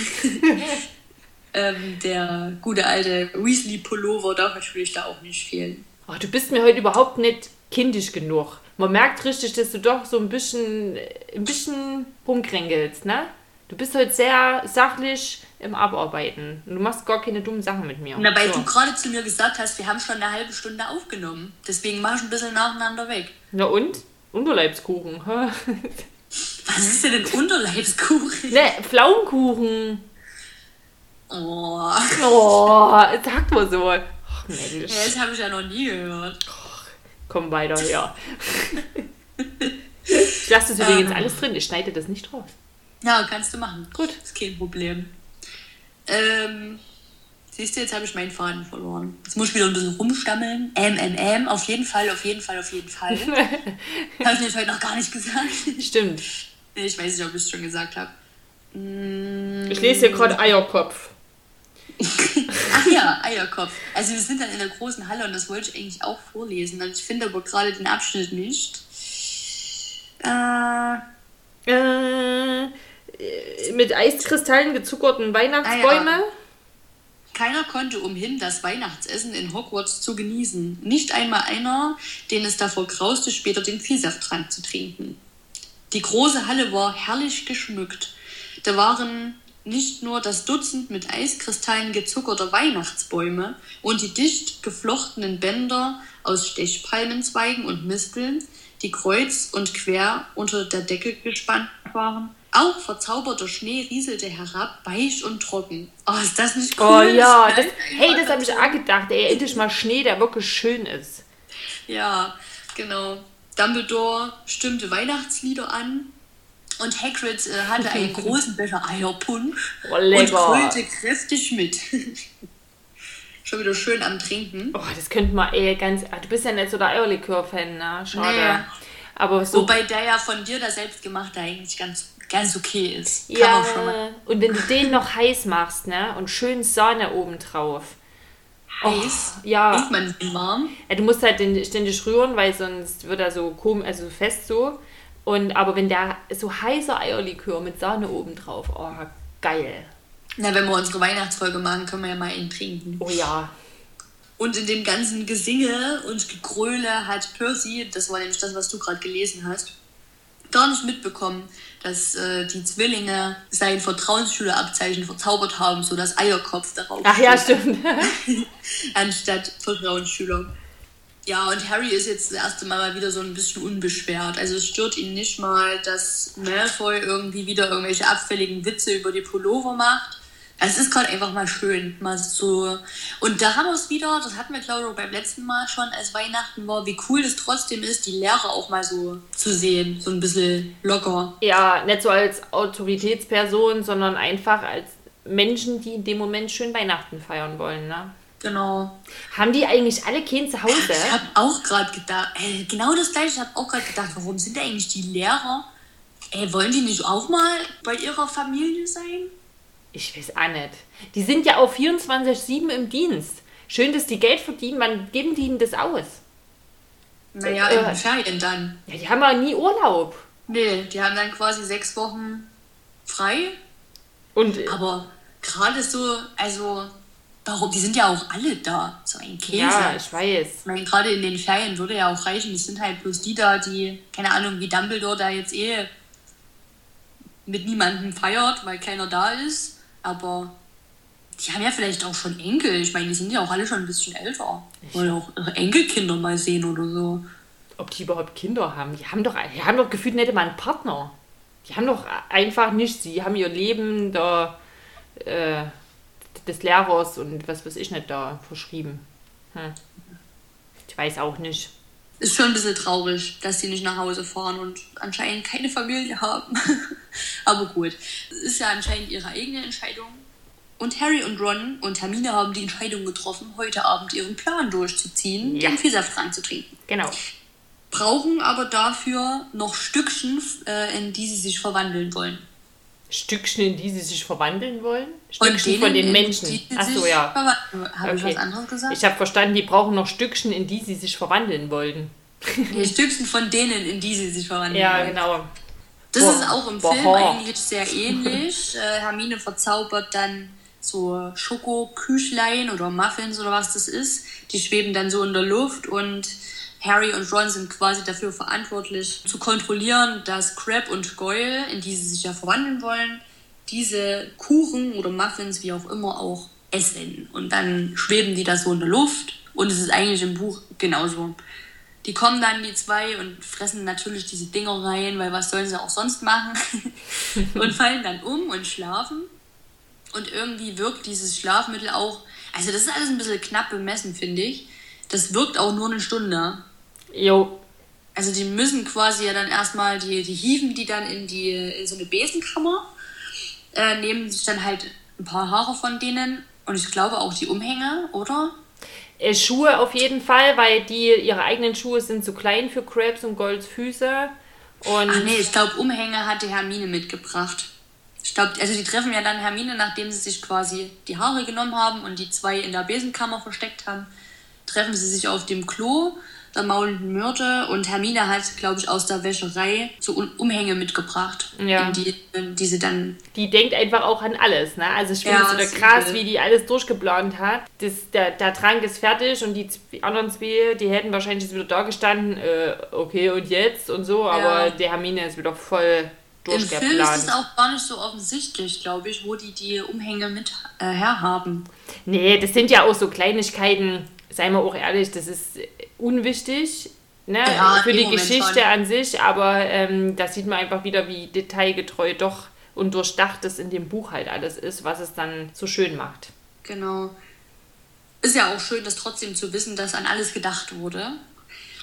ähm, der gute alte Weasley-Pullover darf natürlich da auch nicht fehlen. Oh, du bist mir heute überhaupt nicht kindisch genug. Man merkt richtig, dass du doch so ein bisschen, ein bisschen rumkränkelst, ne? Du bist heute sehr sachlich im Abarbeiten. Und du machst gar keine dummen Sachen mit mir. Und dabei so. du gerade zu mir gesagt hast, wir haben schon eine halbe Stunde aufgenommen. Deswegen mach ich ein bisschen nacheinander weg. Na und? Unterleibskuchen. Was ist denn ein Unterleibskuchen? ne, Pflaumenkuchen. Oh, Oh, sagt man so. Ach Mensch. ja, das habe ich ja noch nie gehört. Komm weiter her. Ich lasse das übrigens Ähm. alles drin. Ich schneide das nicht raus. Ja, kannst du machen. Gut. Ist kein Problem. Ähm, siehst du, jetzt habe ich meinen Faden verloren. Jetzt muss ich wieder ein bisschen rumstammeln. Ähm, ähm, ähm, auf jeden Fall, auf jeden Fall, auf jeden Fall. habe ich jetzt heute noch gar nicht gesagt. Stimmt. Ich weiß nicht, ob ich es schon gesagt habe. Mm, Ich lese hier gerade Eierkopf. Ach ja, Eierkopf. Also wir sind dann in der großen Halle und das wollte ich eigentlich auch vorlesen. Und ich finde aber gerade den Abschnitt nicht. Äh, Äh, mit Eiskristallen gezuckerten Weihnachtsbäume. Ah, Keiner konnte umhin, das Weihnachtsessen in Hogwarts zu genießen. Nicht einmal einer, den es davor grauste, später den Vielsafttrank zu trinken. Die große Halle war herrlich geschmückt. Da waren nicht nur das Dutzend mit Eiskristallen gezuckerter Weihnachtsbäume und die dicht geflochtenen Bänder aus Stechpalmenzweigen und Misteln, die kreuz und quer unter der Decke gespannt waren. Auch verzauberter Schnee rieselte herab, weich und trocken. Oh, ist das nicht cool? Oh ja, Das hey, das habe ich auch gedacht. Ey, endlich mal Schnee, der wirklich schön ist. Ja, genau. Dumbledore stimmte Weihnachtslieder an und Hagrid äh, hatte einen großen Becher Eierpunsch Oh, und lecker. grölte kräftig mit. Schon wieder schön am Trinken. Oh, das könnte man, ey, ganz. ah, Du bist ja nicht so der Eierlikör-Fan, ne? Schade. Nee. Aber so. Wobei der ja von dir, der selbstgemachte, eigentlich ganz, ganz okay ist. Kann ja, und wenn du den noch heiß machst, ne? Und schön Sahne oben drauf. heiß. ja. Und man warm. Ja, du musst halt den ständig rühren, weil sonst wird er so komisch, also fest so. Und aber wenn der so heißer Eierlikör mit Sahne oben drauf, oh, geil. Na, wenn wir unsere Weihnachtsfolge machen, können wir ja mal einen trinken. Oh ja. Und in dem ganzen Gesinge und Gegröle hat Percy, das war nämlich das, was du gerade gelesen hast, gar nicht mitbekommen, dass äh, die Zwillinge sein Vertrauensschülerabzeichen verzaubert haben, so das Eierkopf darauf Ach ja, stimmt. anstatt Vertrauensschüler. Ja, und Harry ist jetzt das erste Mal mal wieder so ein bisschen unbeschwert. Also es stört ihn nicht mal, dass Malfoy irgendwie wieder irgendwelche abfälligen Witze über die Pullover macht. Es ist gerade einfach mal schön, mal so. Und da haben wir es wieder, das hatten wir glaube ich beim letzten Mal schon, als Weihnachten war, wie cool es trotzdem ist, die Lehrer auch mal so zu sehen, so ein bisschen locker. Ja, nicht so als Autoritätsperson, sondern einfach als Menschen, die in dem Moment schön Weihnachten feiern wollen, ne? Genau. Haben die eigentlich alle kein Zuhause? Ich habe auch gerade gedacht, ey, genau das gleiche, ich habe auch gerade gedacht, warum sind eigentlich die Lehrer? Ey, wollen die nicht auch mal bei ihrer Familie sein? Ich weiß auch nicht. Die sind ja auf 24-7 im Dienst. Schön, dass die Geld verdienen, wann geben die ihnen das aus? Naja, Äh, in den Ferien dann. Ja, die haben ja nie Urlaub. Nee, die haben dann quasi sechs Wochen frei. Und Aber gerade so, also, warum? Die sind ja auch alle da. So ein Käse. ja, ich weiß. Ich meine, gerade in den Ferien würde ja auch reichen. Es sind halt bloß die da, die, keine Ahnung, wie Dumbledore da jetzt eh mit niemandem feiert, weil keiner da ist. Aber die haben ja vielleicht auch schon Enkel. Ich meine, die sind ja auch alle schon ein bisschen älter. Wollen auch ihre Enkelkinder mal sehen oder so. Ob die überhaupt Kinder haben? Die haben doch, die haben doch gefühlt nicht mal einen Partner. Die haben doch einfach nicht. Sie haben ihr Leben der, äh, des Lehrers und was weiß ich nicht da verschrieben. Hm. Ich weiß auch nicht. Ist schon ein bisschen traurig, dass sie nicht nach Hause fahren und anscheinend keine Familie haben. Aber gut, es ist ja anscheinend ihre eigene Entscheidung. Und Harry und Ron und Hermine haben die Entscheidung getroffen, heute Abend ihren Plan durchzuziehen, ja. den Vielsafttrank zu trinken. Genau. Brauchen aber dafür noch Stückchen, äh, in die sie sich verwandeln wollen. Stückchen, in die sie sich verwandeln wollen? Stückchen von den Menschen. Achso, ja. Habe okay. ich was anderes gesagt? Ich habe verstanden, die brauchen noch Stückchen, in die sie sich verwandeln wollen. Nee, Stückchen von denen, in die sie sich verwandeln ja, wollen. Ja, genau. Das Boah. ist auch im Boah. Film eigentlich sehr ähnlich. äh, Hermine verzaubert dann so Schokoküchlein oder Muffins oder was das ist. Die schweben dann so in der Luft und Harry und Ron sind quasi dafür verantwortlich, zu kontrollieren, dass Crab und Goyle, in die sie sich ja verwandeln wollen, diese Kuchen oder Muffins, wie auch immer, auch essen. Und dann schweben die da so in der Luft und es ist eigentlich im Buch genauso. Die kommen dann, die zwei, und fressen natürlich diese Dinger rein, weil was sollen sie auch sonst machen? und fallen dann um und schlafen. Und irgendwie wirkt dieses Schlafmittel auch, also das ist alles ein bisschen knapp bemessen, finde ich. Das wirkt auch nur eine Stunde. Jo. Also die müssen quasi ja dann erstmal, die, die hieven die dann in, die, in so eine Besenkammer, äh, nehmen sich dann halt ein paar Haare von denen und ich glaube auch die Umhänge, oder? Äh, Schuhe auf jeden Fall, weil die ihre eigenen Schuhe sind zu klein für Krabs und Golds Füße. Und Ach nee, ich glaube Umhänge hatte Hermine mitgebracht. Ich glaube, also die treffen ja dann Hermine, nachdem sie sich quasi die Haare genommen haben und die zwei in der Besenkammer versteckt haben, treffen sie sich auf dem Klo der maulenden Myrte und Hermine hat, glaube ich, aus der Wäscherei so Umhänge mitgebracht, ja. die, die sie dann... Die denkt einfach auch an alles, ne? Also ich finde es wieder krass, wie die alles durchgeplant hat. Das, der, der Trank ist fertig und die anderen zwei, die hätten wahrscheinlich jetzt wieder da gestanden, äh, okay, und jetzt und so, aber ja. die Hermine ist wieder voll durchgeplant. Im Film ist es auch gar nicht so offensichtlich, glaube ich, wo die die Umhänge mit äh, herhaben. Nee, das sind ja auch so Kleinigkeiten, seien wir auch ehrlich, das ist unwichtig ne, ja, für die Geschichte schon. an sich, aber ähm, da sieht man einfach wieder, wie detailgetreu doch und durchdacht es in dem Buch halt alles ist, was es dann so schön macht. Genau. Ist ja auch schön, das trotzdem zu wissen, dass an alles gedacht wurde.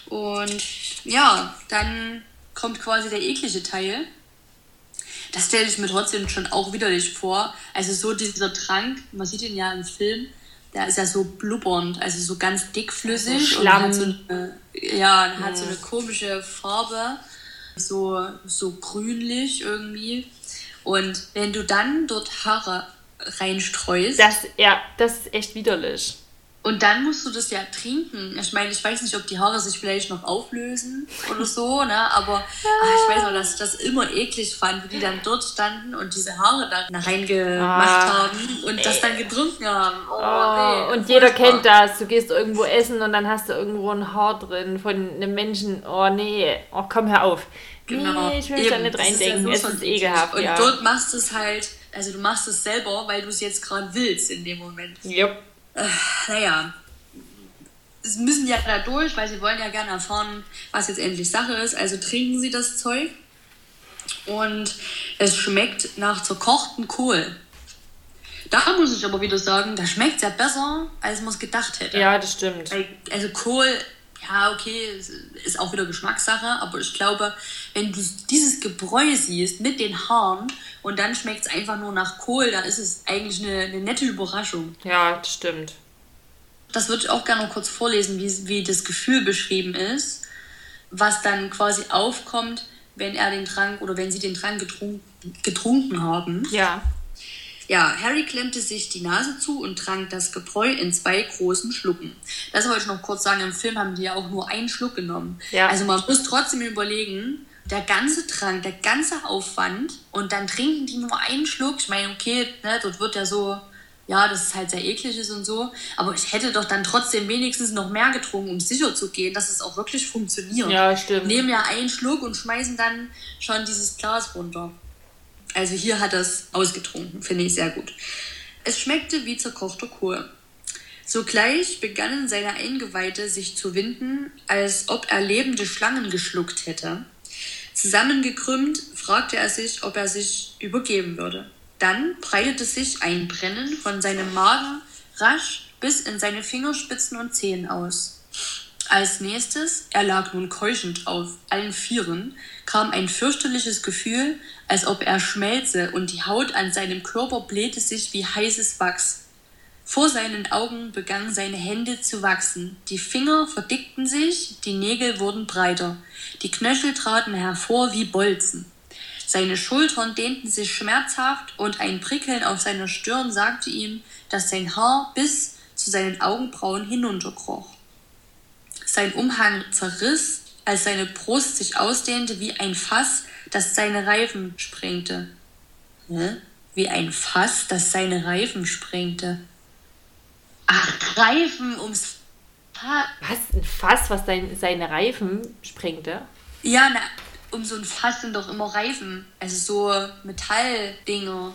Und ja, dann kommt quasi der eklige Teil. Das stelle ich mir trotzdem schon auch widerlich vor. Also so dieser Trank, man sieht ihn ja im Film, der ist ja so blubbernd, also so ganz dickflüssig. So Schlamm. Und hat so eine, ja, hat so eine komische Farbe, so, so grünlich irgendwie. Und wenn du dann dort Haare reinstreust. Das, ja, das ist echt widerlich. Und dann musst du das ja trinken. Ich meine, ich weiß nicht, ob die Haare sich vielleicht noch auflösen oder so, ne? Aber ach, ich weiß noch, dass ich das immer eklig fand, wie die dann dort standen und diese Haare da reingemacht ah, haben und das dann getrunken haben. Oh, oh, nee, und jeder kennt das. Du gehst irgendwo essen und dann hast du irgendwo ein Haar drin von einem Menschen. Oh nee, oh komm, hör auf. Genau. Nee, ich will Eben, da nicht reindenken. Ja so es ist ekelhaft. Und ja. dort machst du es halt, also du machst es selber, weil du es jetzt gerade willst in dem Moment. Yep äh, naja, sie müssen ja da durch, weil sie wollen ja gerne erfahren, was jetzt endlich Sache ist. Also trinken sie das Zeug und es schmeckt nach zerkochten Kohl. Da muss ich aber wieder sagen, da schmeckt es ja besser, als man es gedacht hätte. Ja, das stimmt. Also Kohl, ja, okay, ist auch wieder Geschmackssache, aber ich glaube, wenn du dieses Gebräu siehst mit den Haaren und dann schmeckt es einfach nur nach Kohl, dann ist es eigentlich eine, eine nette Überraschung. Ja, das stimmt. Das würde ich auch gerne noch kurz vorlesen, wie, wie das Gefühl beschrieben ist, was dann quasi aufkommt, wenn er den Trank oder wenn sie den Trank getrunken, getrunken haben. Ja. Ja, Harry klemmte sich die Nase zu und trank das Gebräu in zwei großen Schlucken. Das wollte ich noch kurz sagen, im Film haben die ja auch nur einen Schluck genommen. Ja. Also man muss trotzdem überlegen, der ganze Trank, der ganze Aufwand und dann trinken die nur einen Schluck. Ich meine, okay, ne, dort wird ja so, ja, dass es halt sehr eklig ist und so, aber ich hätte doch dann trotzdem wenigstens noch mehr getrunken, um sicher zu gehen, dass es auch wirklich funktioniert. Ja, stimmt. Nehmen ja einen Schluck und schmeißen dann schon dieses Glas runter. Also hier hat er es ausgetrunken, finde ich sehr gut. Es schmeckte wie zerkochte Kohl. Sogleich begannen seine Eingeweide sich zu winden, als ob er lebende Schlangen geschluckt hätte. Zusammengekrümmt fragte er sich, ob er sich übergeben würde. Dann breitete sich ein Brennen von seinem Magen rasch bis in seine Fingerspitzen und Zehen aus. Als nächstes, er lag nun keuchend auf allen Vieren, kam ein fürchterliches Gefühl, als ob er schmelze und die Haut an seinem Körper blähte sich wie heißes Wachs. Vor seinen Augen begannen seine Hände zu wachsen, die Finger verdickten sich, die Nägel wurden breiter, die Knöchel traten hervor wie Bolzen. Seine Schultern dehnten sich schmerzhaft und ein Prickeln auf seiner Stirn sagte ihm, dass sein Haar bis zu seinen Augenbrauen hinunterkroch. Sein Umhang zerriss, als seine Brust sich ausdehnte wie ein Fass, das seine Reifen sprengte. Hä? Wie ein Fass, das seine Reifen sprengte. Ach, Reifen ums Fass. Was? Ein Fass, was dein, seine Reifen sprengte? Ja, na, um so ein Fass sind doch immer Reifen. Also so Metalldinger.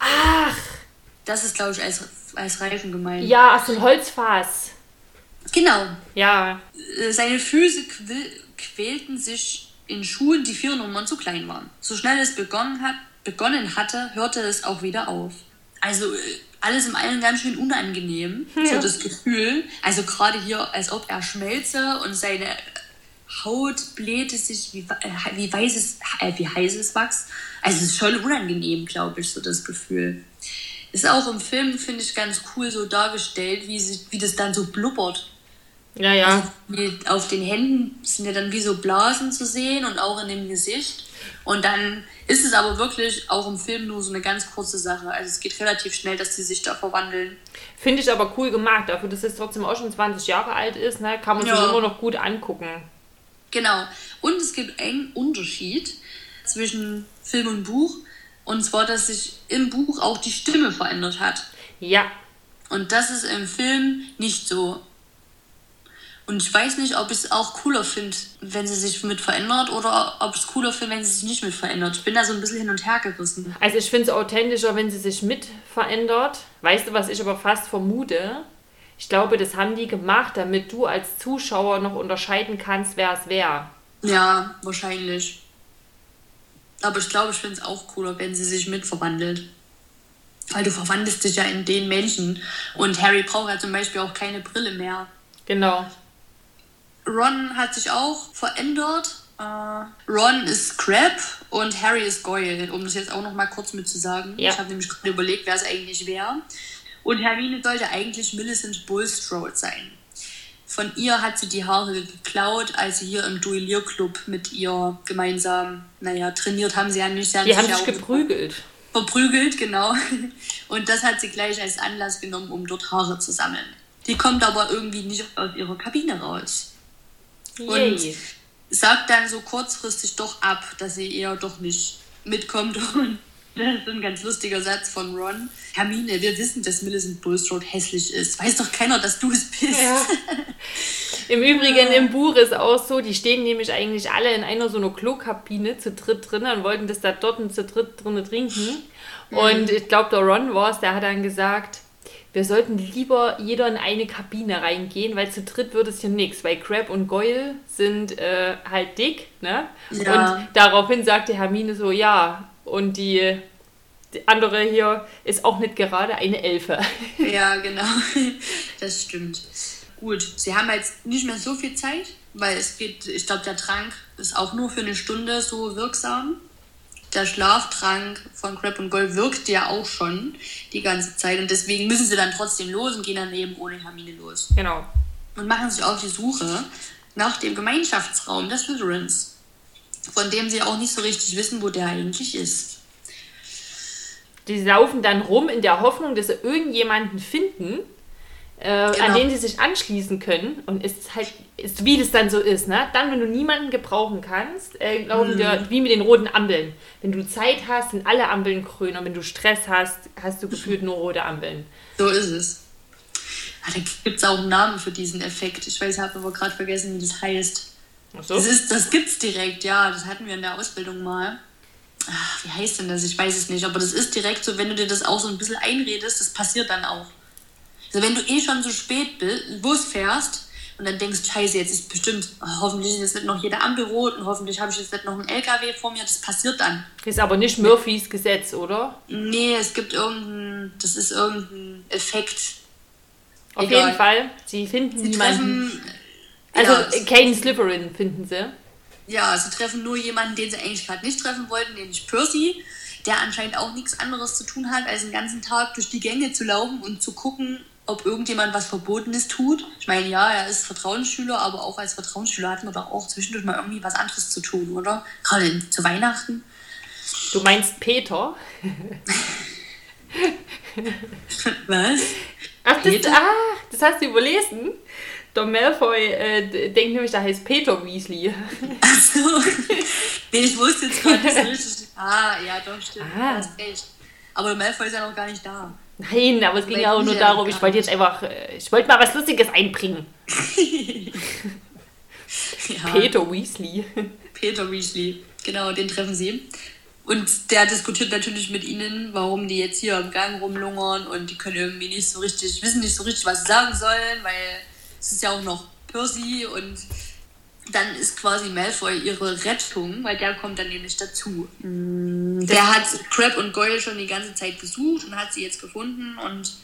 Ach! Das ist, glaube ich, als, als Reifen gemeint. Ja, so ein Holzfass. Genau. Ja. Äh, seine Füße quälten sich in Schuhen, die vier Nummern zu klein waren. So schnell es begonnen, hat, begonnen hatte, hörte es auch wieder auf. Also äh, alles im allen ganz schön unangenehm, ja. so das Gefühl. Also gerade hier, als ob er schmelze und seine Haut blähte sich wie, äh, wie weißes, äh, wie heißes Wachs. Also es ist schon unangenehm, glaube ich, so das Gefühl. Ist auch im Film, finde ich, ganz cool so dargestellt, wie, sie, wie das dann so blubbert. Ja, ja. Also auf den Händen sind ja dann wie so Blasen zu sehen und auch in dem Gesicht. Und dann ist es aber wirklich auch im Film nur so eine ganz kurze Sache. Also es geht relativ schnell, dass die sich da verwandeln. Finde ich aber cool gemacht. Dafür, dass es trotzdem auch schon 20 Jahre alt ist, ne, kann man ja. sich immer noch gut angucken. Genau. Und es gibt einen Unterschied zwischen Film und Buch. Und zwar, dass sich im Buch auch die Stimme verändert hat. Ja. Und das ist im Film nicht so. Und ich weiß nicht, ob ich es auch cooler finde, wenn sie sich mit verändert oder ob ich es cooler finde, wenn sie sich nicht mit verändert. Ich bin da so ein bisschen hin und her gerissen. Also ich finde es authentischer, wenn sie sich mit verändert. Weißt du, was ich aber fast vermute? Ich glaube, das haben die gemacht, damit du als Zuschauer noch unterscheiden kannst, wer es wäre. Ja, wahrscheinlich. Aber ich glaube, ich finde es auch cooler, wenn sie sich mit verwandelt. Weil du verwandelst dich ja in den Menschen. Und Harry braucht ja zum Beispiel auch keine Brille mehr. Genau. Ron hat sich auch verändert. Uh, Ron ist Crab und Harry ist Goyle, um das jetzt auch noch mal kurz mit zu sagen. Ja. Ich habe nämlich gerade überlegt, wer es eigentlich wäre. Und Hermine sollte eigentlich Millicent Bulstrode sein. Von ihr hat sie die Haare geklaut, als sie hier im Duellierclub mit ihr gemeinsam, naja, trainiert haben sie ja nicht. Sie die haben sich geprügelt. Verprügelt, genau. Und das hat sie gleich als Anlass genommen, um dort Haare zu sammeln. Die kommt aber irgendwie nicht aus ihrer Kabine raus. Yay. Und sagt dann so kurzfristig doch ab, dass sie eher doch nicht mitkommt. Und das ist ein ganz lustiger Satz von Ron. Hermine, wir wissen, dass Millicent Bulstrode hässlich ist. Weiß doch keiner, dass du es bist. Ja. Im Übrigen im Buch ist auch so, die stehen nämlich eigentlich alle in einer so einer Klokabine zu dritt drin und wollten das da dort zu dritt drin trinken. Mhm. Und ich glaube, der Ron war es, der hat dann gesagt, wir sollten lieber jeder in eine Kabine reingehen, weil zu dritt wird es hier nichts, weil Crab und Goyle sind äh, halt dick, ne? Ja. Und daraufhin sagte Hermine so, ja, und die, die andere hier ist auch nicht gerade eine Elfe. Ja, genau. Das stimmt. Gut, sie haben jetzt nicht mehr so viel Zeit, weil es geht, ich glaube, der Trank ist auch nur für eine Stunde so wirksam. Der Schlaftrank von Crab und Gold wirkt ja auch schon die ganze Zeit und deswegen müssen sie dann trotzdem los und gehen dann eben ohne Hermine los. Genau. Und machen sich auf die Suche nach dem Gemeinschaftsraum des Slytherins von dem sie auch nicht so richtig wissen, wo der eigentlich ist. Die laufen dann rum in der Hoffnung, dass sie irgendjemanden finden, äh, genau. an den sie sich anschließen können. Und ist halt, ist, wie das dann so ist, ne? Dann, wenn du niemanden gebrauchen kannst, äh, laufen mhm. dir wie mit den roten Ampeln. Wenn du Zeit hast, sind alle Ampeln grün. Und wenn du Stress hast, hast du gefühlt nur rote Ampeln. So ist es. Ah, da gibt es auch einen Namen für diesen Effekt. Ich weiß, ich habe aber gerade vergessen, wie das heißt. Ach so? Das, ist, das gibt's direkt, ja. Das hatten wir in der Ausbildung mal. ach, wie heißt denn das? Ich weiß es nicht, aber das ist direkt so, wenn du dir das auch so ein bisschen einredest, das passiert dann auch. Also wenn du eh schon so spät bist, Bus fährst und dann denkst, scheiße, jetzt ist bestimmt, oh, hoffentlich ist jetzt nicht noch jeder Ampel rot und hoffentlich habe ich jetzt nicht noch einen LKW vor mir, das passiert dann. Ist aber nicht Murphys Gesetz, oder? Nee, es gibt irgendein, das ist irgendein Effekt. Auf Egal. jeden Fall, sie finden sie niemanden. Treffen, also ja, Kane finden sie. Ja, sie treffen nur jemanden, den sie eigentlich gerade nicht treffen wollten, nämlich Percy, der anscheinend auch nichts anderes zu tun hat, als den ganzen Tag durch die Gänge zu laufen und zu gucken, ob irgendjemand was Verbotenes tut. Ich meine, ja, er ist Vertrauensschüler, aber auch als Vertrauensschüler hat man doch auch zwischendurch mal irgendwie was anderes zu tun, oder? Gerade zu Weihnachten. Du meinst Peter? was? Ach, das, ah, das hast du überlesen? Der Malfoy äh, denkt nämlich, der heißt Peter Weasley. Achso. nee, ich wusste jetzt gerade nicht. Ah, ja, doch, stimmt. Ah. Aber der Malfoy ist ja noch gar nicht da. Nein, aber es ging ja auch nur darum, ich wollte jetzt einfach, äh, ich wollte mal was Lustiges einbringen. ja. Peter Weasley. Peter Weasley, genau, den treffen sie. Und der diskutiert natürlich mit ihnen, warum die jetzt hier im Gang rumlungern und die können irgendwie nicht so richtig, wissen nicht so richtig, was sie sagen sollen, weil es ist ja auch noch Percy und dann ist quasi Malfoy ihre Rettung, weil der kommt dann nämlich dazu. Mm, der hat Crab und Goyle schon die ganze Zeit gesucht und hat sie jetzt gefunden und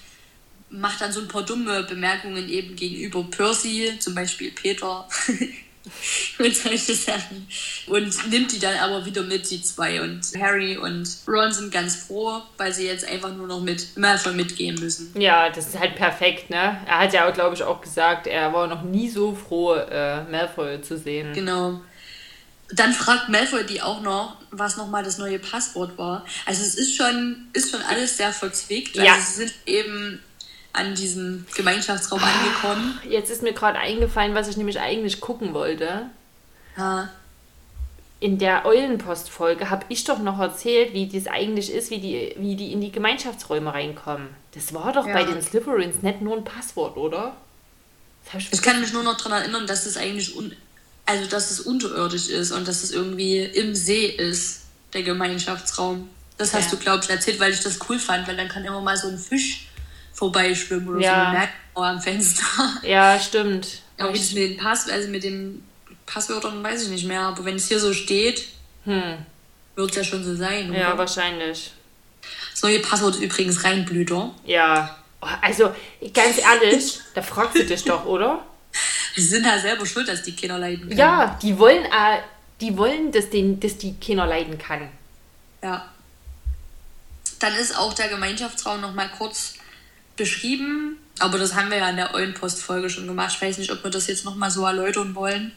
macht dann so ein paar dumme Bemerkungen eben gegenüber Percy, zum Beispiel Peter. und solche Sachen. Und nimmt die dann aber wieder mit, die zwei. Und Harry und Ron sind ganz froh, weil sie jetzt einfach nur noch mit Malfoy mitgehen müssen. Ja, das ist halt perfekt, ne? Er hat ja, glaube ich, auch gesagt, er war noch nie so froh, äh, Malfoy zu sehen. Genau. Dann fragt Malfoy die auch noch, was nochmal das neue Passwort war. Also es ist schon, ist schon alles sehr verzwickt. Ja. Also sie sind eben an diesem Gemeinschaftsraum ah, angekommen. Jetzt ist mir gerade eingefallen, was ich nämlich eigentlich gucken wollte. Ha. In der Eulenpost-Folge habe ich doch noch erzählt, wie das eigentlich ist, wie die, wie die in die Gemeinschaftsräume reinkommen. Das war doch ja. bei den Slytherins nicht nur ein Passwort, oder? ich, ich kann mich nur noch daran erinnern, dass es eigentlich un also dass es unterirdisch ist und dass es irgendwie im See ist, der Gemeinschaftsraum. Das hast ja. du, glaube ich, erzählt, weil ich das cool fand, weil dann kann immer mal so ein Fisch vorbeischwimmen oder ja. so eine Merkmauer am Fenster. Ja, stimmt. Wie das mit den Pass, also mit den Passwörtern weiß ich nicht mehr, aber wenn es hier so steht, hm. wird es ja schon so sein. Oder? Ja, wahrscheinlich. Das neue Passwort ist übrigens Reinblüter. Ja. Oh, also, ganz ehrlich, da fragst du dich doch, oder? Die sind ja selber schuld, dass die Kinder leiden können. Ja, die wollen, äh, die wollen, dass, den, dass die Kinder leiden kann. Ja. Dann ist auch der Gemeinschaftsraum noch mal kurz beschrieben, aber das haben wir ja in der Eulenpost-Folge schon gemacht. Ich weiß nicht, ob wir das jetzt nochmal so erläutern wollen.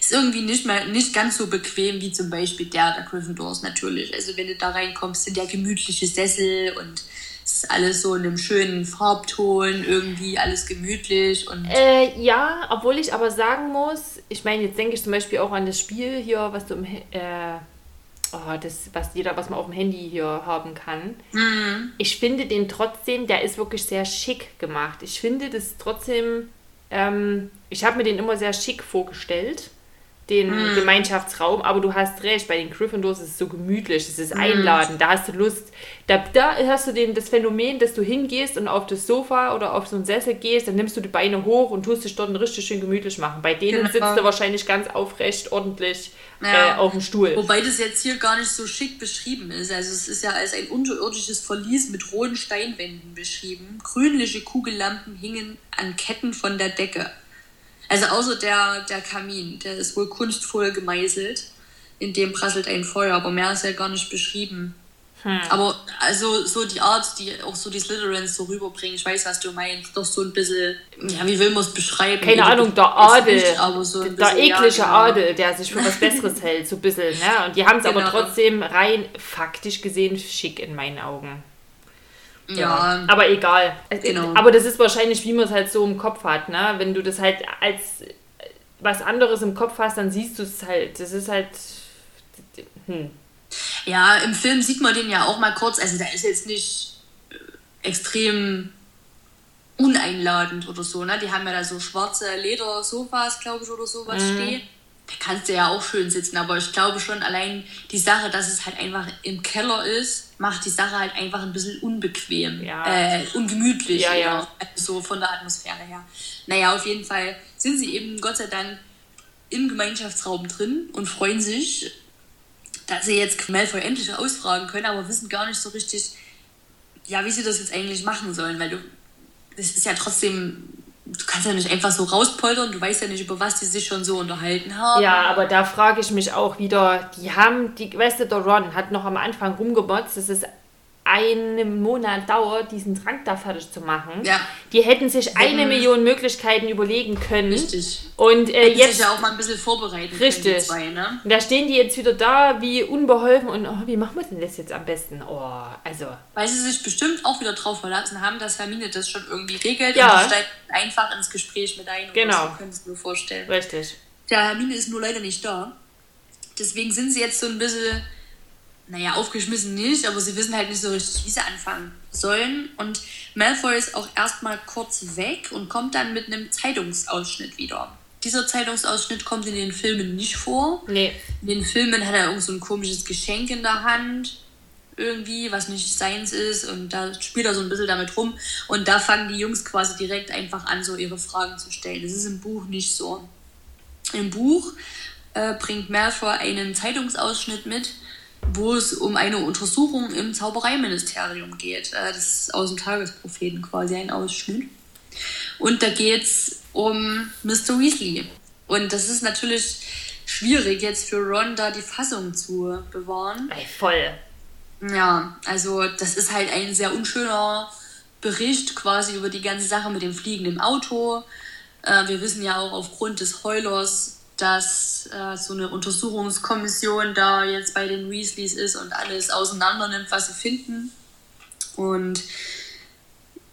Ist irgendwie nicht mehr nicht ganz so bequem wie zum Beispiel der der Gryffindors natürlich. Also wenn du da reinkommst, sind ja gemütliche Sessel und es ist alles so in einem schönen Farbton, irgendwie alles gemütlich und. Äh, ja, obwohl ich aber sagen muss, ich meine, jetzt denke ich zum Beispiel auch an das Spiel hier, was du im äh, oh, das, was jeder, was man auf dem Handy hier haben kann. Mhm. Ich finde den trotzdem, der ist wirklich sehr schick gemacht. Ich finde das trotzdem, ähm, ich habe mir den immer sehr schick vorgestellt den mm. Gemeinschaftsraum, aber du hast recht, bei den Gryffindors ist es so gemütlich, es ist mm. einladend, da hast du Lust, da, da hast du den, das Phänomen, dass du hingehst und auf das Sofa oder auf so einen Sessel gehst, dann nimmst du die Beine hoch und tust dich dort richtig schön gemütlich machen. Bei denen genau. sitzt du wahrscheinlich ganz aufrecht, ordentlich ja. äh, auf dem Stuhl. Wobei das jetzt hier gar nicht so schick beschrieben ist, also es ist ja als ein unterirdisches Verlies mit rohen Steinwänden beschrieben. Grünliche Kugellampen hingen an Ketten von der Decke. Also außer der, der Kamin, der ist wohl kunstvoll gemeißelt. In dem prasselt ein Feuer, aber mehr ist ja gar nicht beschrieben. Hm. Aber also so die Art, die auch so die Slytherins so rüberbringen, ich weiß, was du meinst, doch so ein bisschen, ja, wie will man es beschreiben? Keine Ahnung, der Adel, nicht, so der bisschen, eklige ja, genau. Adel, der sich für was Besseres hält, so ein bisschen, ne? Und die haben es genau. aber trotzdem rein faktisch gesehen schick in meinen Augen. Ja. ja. Aber egal. Genau. Aber das ist wahrscheinlich, wie man es halt so im Kopf hat, ne? Wenn du das halt als was anderes im Kopf hast, dann siehst du es halt. Das ist halt. Hm. Ja, im Film sieht man den ja auch mal kurz. Also, da ist jetzt nicht äh, extrem uneinladend oder so, ne? Die haben ja da so schwarze Ledersofas, glaube ich, oder sowas mhm. stehen. da kannst du ja auch schön sitzen, aber ich glaube schon allein die Sache, dass es halt einfach im Keller ist, macht die Sache halt einfach ein bisschen unbequem, ja. äh, ungemütlich, ja, ja. so von der Atmosphäre her. Naja, auf jeden Fall sind sie eben Gott sei Dank im Gemeinschaftsraum drin und freuen sich, dass sie jetzt Malfoy endlich ausfragen können, aber wissen gar nicht so richtig, ja, wie sie das jetzt eigentlich machen sollen, weil du, das ist ja trotzdem du kannst ja nicht einfach so rauspoltern, du weißt ja nicht, über was die sich schon so unterhalten haben. Ja, aber da frage ich mich auch wieder, die haben, die, weißt du, der Ron hat noch am Anfang rumgemotzt, das ist einen Monat dauert, diesen Trank da fertig zu machen. Ja. Die hätten sich eine Million Möglichkeiten überlegen können. Richtig. Und äh, hätten jetzt sich ja auch mal ein bisschen vorbereiten richtig. können, zwei, ne? Und da stehen die jetzt wieder da, wie unbeholfen und oh, wie machen wir denn das jetzt am besten? Oh, also. Weil sie sich bestimmt auch wieder drauf verlassen haben, dass Hermine das schon irgendwie regelt ja. und die steigen einfach ins Gespräch mit ein. Genau. Das könntest du mir vorstellen. Richtig. Ja, Hermine ist nur leider nicht da. Deswegen sind sie jetzt so ein bisschen naja, aufgeschmissen nicht, aber sie wissen halt nicht so richtig, wie sie anfangen sollen. Und Malfoy ist auch erstmal kurz weg und kommt dann mit einem Zeitungsausschnitt wieder. Dieser Zeitungsausschnitt kommt in den Filmen nicht vor. Nee. In den Filmen hat er irgend so ein komisches Geschenk in der Hand. Irgendwie, was nicht seins ist. Und da spielt er so ein bisschen damit rum. Und da fangen die Jungs quasi direkt einfach an, so ihre Fragen zu stellen. Das ist im Buch nicht so. Im Buch äh, bringt Malfoy einen Zeitungsausschnitt mit wo es um eine Untersuchung im Zaubereiministerium geht. Äh, das ist aus dem Tagespropheten quasi ein Ausschnitt. Und da geht es um Mr. Weasley. Und das ist natürlich schwierig jetzt für Ron da die Fassung zu bewahren. Ey, voll. Ja, also das ist halt ein sehr unschöner Bericht quasi über die ganze Sache mit dem fliegenden Auto. Äh, wir wissen ja auch aufgrund des Heulers dass äh, so eine Untersuchungskommission da jetzt bei den Weasleys ist und alles auseinander nimmt, was sie finden. Und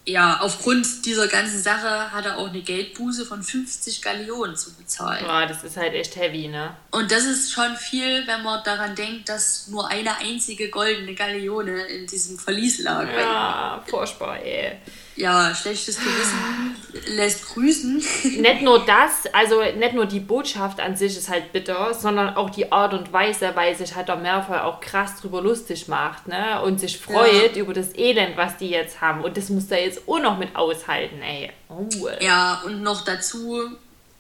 ja, aufgrund dieser ganzen Sache hat er auch eine Geldbuße von 50 Gallionen zu bezahlen. Boah, das ist halt echt heavy, ne? Und das ist schon viel, wenn man daran denkt, dass nur eine einzige goldene Galeone in diesem Verlies lag. Ja, furchtbar, ey ja, schlechtes Gewissen lässt grüßen. Nicht nur das, also nicht nur die Botschaft an sich ist halt bitter, sondern auch die Art und Weise, weil sich halt der Merfoy auch krass drüber lustig macht, ne? Und sich freut ja. über das Elend, was die jetzt haben. Und das muss er jetzt auch noch mit aushalten, ey. Oh. Ja, und noch dazu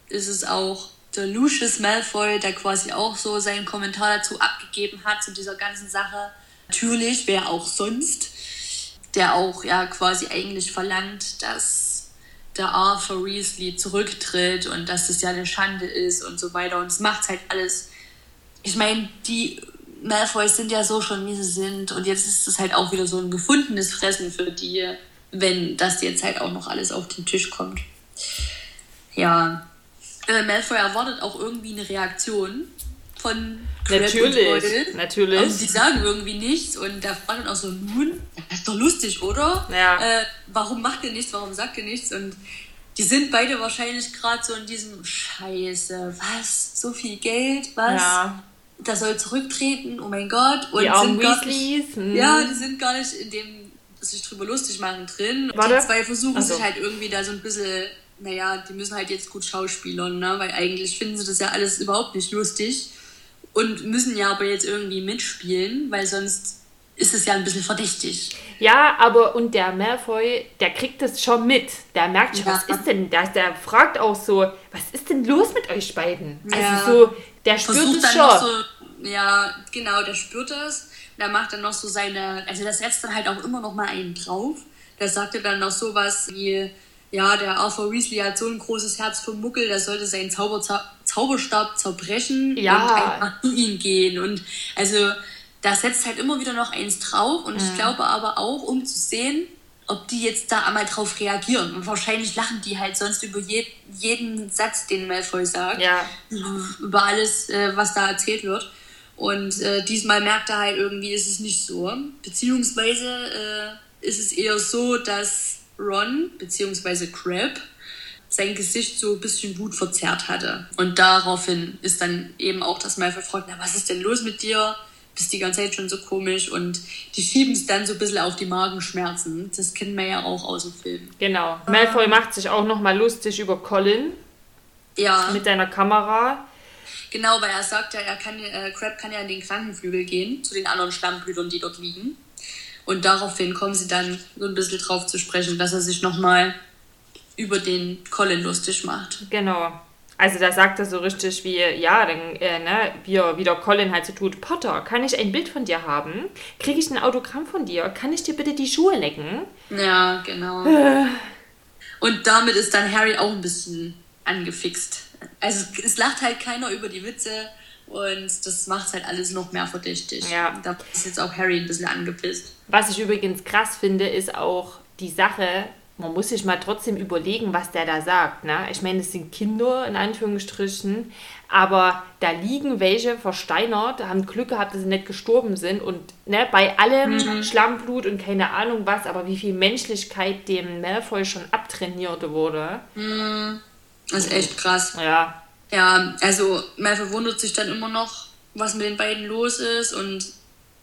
ist es auch der Lucius Malfoy, der quasi auch so seinen Kommentar dazu abgegeben hat zu dieser ganzen Sache. Natürlich, wer auch sonst der auch ja quasi eigentlich verlangt, dass der Arthur Weasley zurücktritt und dass das ja eine Schande ist und so weiter. Und es macht halt alles. Ich meine, die Malfoys sind ja so schon, wie sie sind. Und jetzt ist es halt auch wieder so ein gefundenes Fressen für die, wenn das jetzt halt auch noch alles auf den Tisch kommt. Ja. Äh, Malfoy erwartet auch irgendwie eine Reaktion von natürlich, natürlich. Und die sagen irgendwie nichts und der fragt dann auch so, nun, das ist doch lustig, oder? Ja. Äh, warum macht ihr nichts, warum sagt ihr nichts? Und die sind beide wahrscheinlich gerade so in diesem Scheiße, was? So viel Geld, was? Ja. Das soll zurücktreten, oh mein Gott. Und die sind gar nicht, hm. Ja, die sind gar nicht in dem sich drüber lustig machen drin. Warte. Die zwei versuchen so. sich halt irgendwie da so ein bisschen, naja, die müssen halt jetzt gut schauspielern, ne? weil eigentlich finden sie das ja alles überhaupt nicht lustig und müssen ja aber jetzt irgendwie mitspielen, weil sonst ist es ja ein bisschen verdächtig. Ja, aber und der Malfoy, der kriegt das schon mit. Der merkt schon, ja. was ist denn das? Der fragt auch so, was ist denn los mit euch beiden? Also ja. Also so, der spürt Versucht es schon. So, ja, genau, der spürt das. Der macht dann noch so seine, also das setzt dann halt auch immer noch mal einen drauf. Der sagte dann noch sowas wie, ja, der Arthur Weasley hat so ein großes Herz für Muckel, der sollte seinen Zauber, Zauberstab zerbrechen ja. und einfach zu ihm gehen. Und also da setzt halt immer wieder noch eins drauf. Und mhm. ich glaube aber auch, um zu sehen, ob die jetzt da einmal drauf reagieren. Und wahrscheinlich lachen die halt sonst über je, jeden Satz, den Malfoy sagt. Ja. Über alles, äh, was da erzählt wird. Und äh, diesmal merkt er halt irgendwie, ist es nicht so. Beziehungsweise äh, ist es eher so, dass Ron bzw. Crab sein Gesicht so ein bisschen Wut verzerrt hatte. Und daraufhin ist dann eben auch das Malfoy fragt, na, was ist denn los mit dir? Bist die ganze Zeit schon so komisch und die schieben es dann so ein bisschen auf die Magenschmerzen. Das kennen wir ja auch aus dem Film. Genau. Malfoy macht sich auch nochmal lustig über Colin. Ja. Mit seiner Kamera. Genau, weil er sagt ja, er kann, äh, Crab kann ja in den Krankenflügel gehen, zu den anderen Stammblütern, die dort liegen. Und daraufhin kommen sie dann so ein bisschen drauf zu sprechen, dass er sich nochmal über den Colin lustig macht. Genau. Also da sagt er so richtig wie, ja, dann, äh, ne, wie, wie der Colin halt so tut, Potter, kann ich ein Bild von dir haben? Kriege ich ein Autogramm von dir? Kann ich dir bitte die Schuhe lecken? Ja, genau. Und damit ist dann Harry auch ein bisschen angefixt. Also es lacht halt keiner über die Witze und das macht halt alles noch mehr verdächtig. Ja. Da ist jetzt auch Harry ein bisschen angepisst. Was ich übrigens krass finde, ist auch die Sache, man muss sich mal trotzdem überlegen, was der da sagt. Ne? Ich meine, es sind Kinder in Anführungsstrichen, aber da liegen welche versteinert, haben Glück gehabt, dass sie nicht gestorben sind und ne, bei allem mhm. Schlammblut und keine Ahnung was, aber wie viel Menschlichkeit dem Malfoy schon abtrainiert wurde. Mhm. Das ist echt krass. Ja. Ja, also Malfoy wundert sich dann immer noch, was mit den beiden los ist und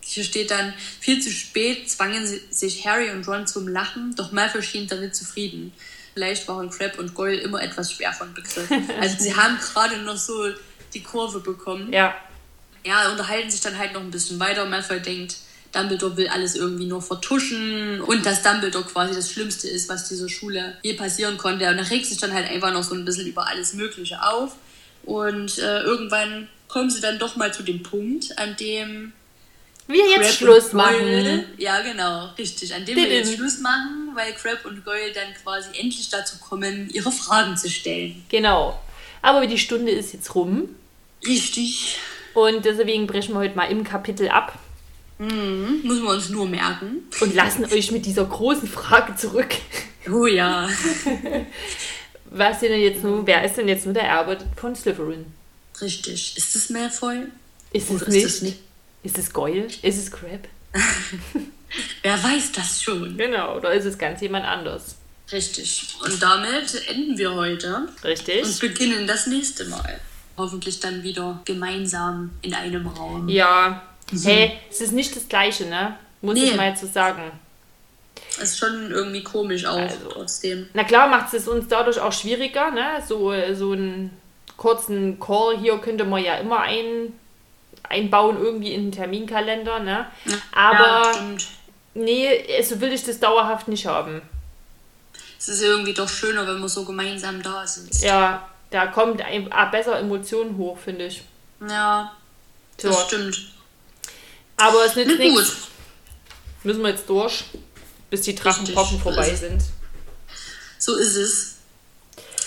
hier steht dann, viel zu spät zwangen sich Harry und Ron zum Lachen, doch Malfoy schien damit zufrieden. Vielleicht waren Crab und Goyle immer etwas schwer von Begriff. Also sie haben gerade noch so die Kurve bekommen. Ja. Ja, unterhalten sich dann halt noch ein bisschen weiter. Malfoy denkt, Dumbledore will alles irgendwie nur vertuschen und dass Dumbledore quasi das Schlimmste ist, was dieser Schule je passieren konnte. Und er regt sich dann halt einfach noch so ein bisschen über alles Mögliche auf. Und äh, irgendwann kommen sie dann doch mal zu dem Punkt, an dem wir jetzt Crab Schluss machen. Ja, genau, richtig. An dem wir jetzt Schluss machen, weil Crab und Goyle dann quasi endlich dazu kommen, ihre Fragen zu stellen. Genau. Aber die Stunde ist jetzt rum. Richtig. Und deswegen brechen wir heute mal im Kapitel ab. Mhm, müssen wir uns nur merken. Und lassen euch mit dieser großen Frage zurück. Oh ja. Was denn jetzt nun, wer ist denn jetzt nur der Erbe von Slytherin? Richtig. Ist es Malfoy? Ist es nicht? Ist nicht? Ist es Goyle? Ist es Crab? Wer weiß das schon? Genau, oder ist es ganz jemand anders? Richtig. Und damit enden wir heute. Richtig. Und beginnen das nächste Mal. Hoffentlich dann wieder gemeinsam in einem Raum. Ja. Mhm. Hey, es ist nicht das Gleiche, ne? Muss nee. ich mal zu sagen. Es ist schon irgendwie komisch auch also, trotzdem. Na klar macht es uns dadurch auch schwieriger, ne? So, so einen kurzen Call hier könnte man ja immer ein einbauen irgendwie in den Terminkalender, ne? Aber ja, nee, so will ich das dauerhaft nicht haben. Es ist irgendwie doch schöner, wenn wir so gemeinsam da sind. Ja, da kommt ein, besser Emotionen hoch, finde ich. Ja, so. das stimmt. Aber es nützt nichts. Müssen wir jetzt durch, bis die Drachenpoppen vorbei sind. So ist es.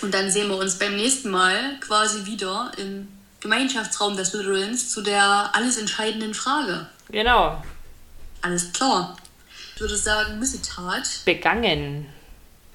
Und dann sehen wir uns beim nächsten Mal quasi wieder im Gemeinschaftsraum des Slytherins zu der alles entscheidenden Frage. Genau. Alles klar. Ich würde sagen, Missetat. Begangen.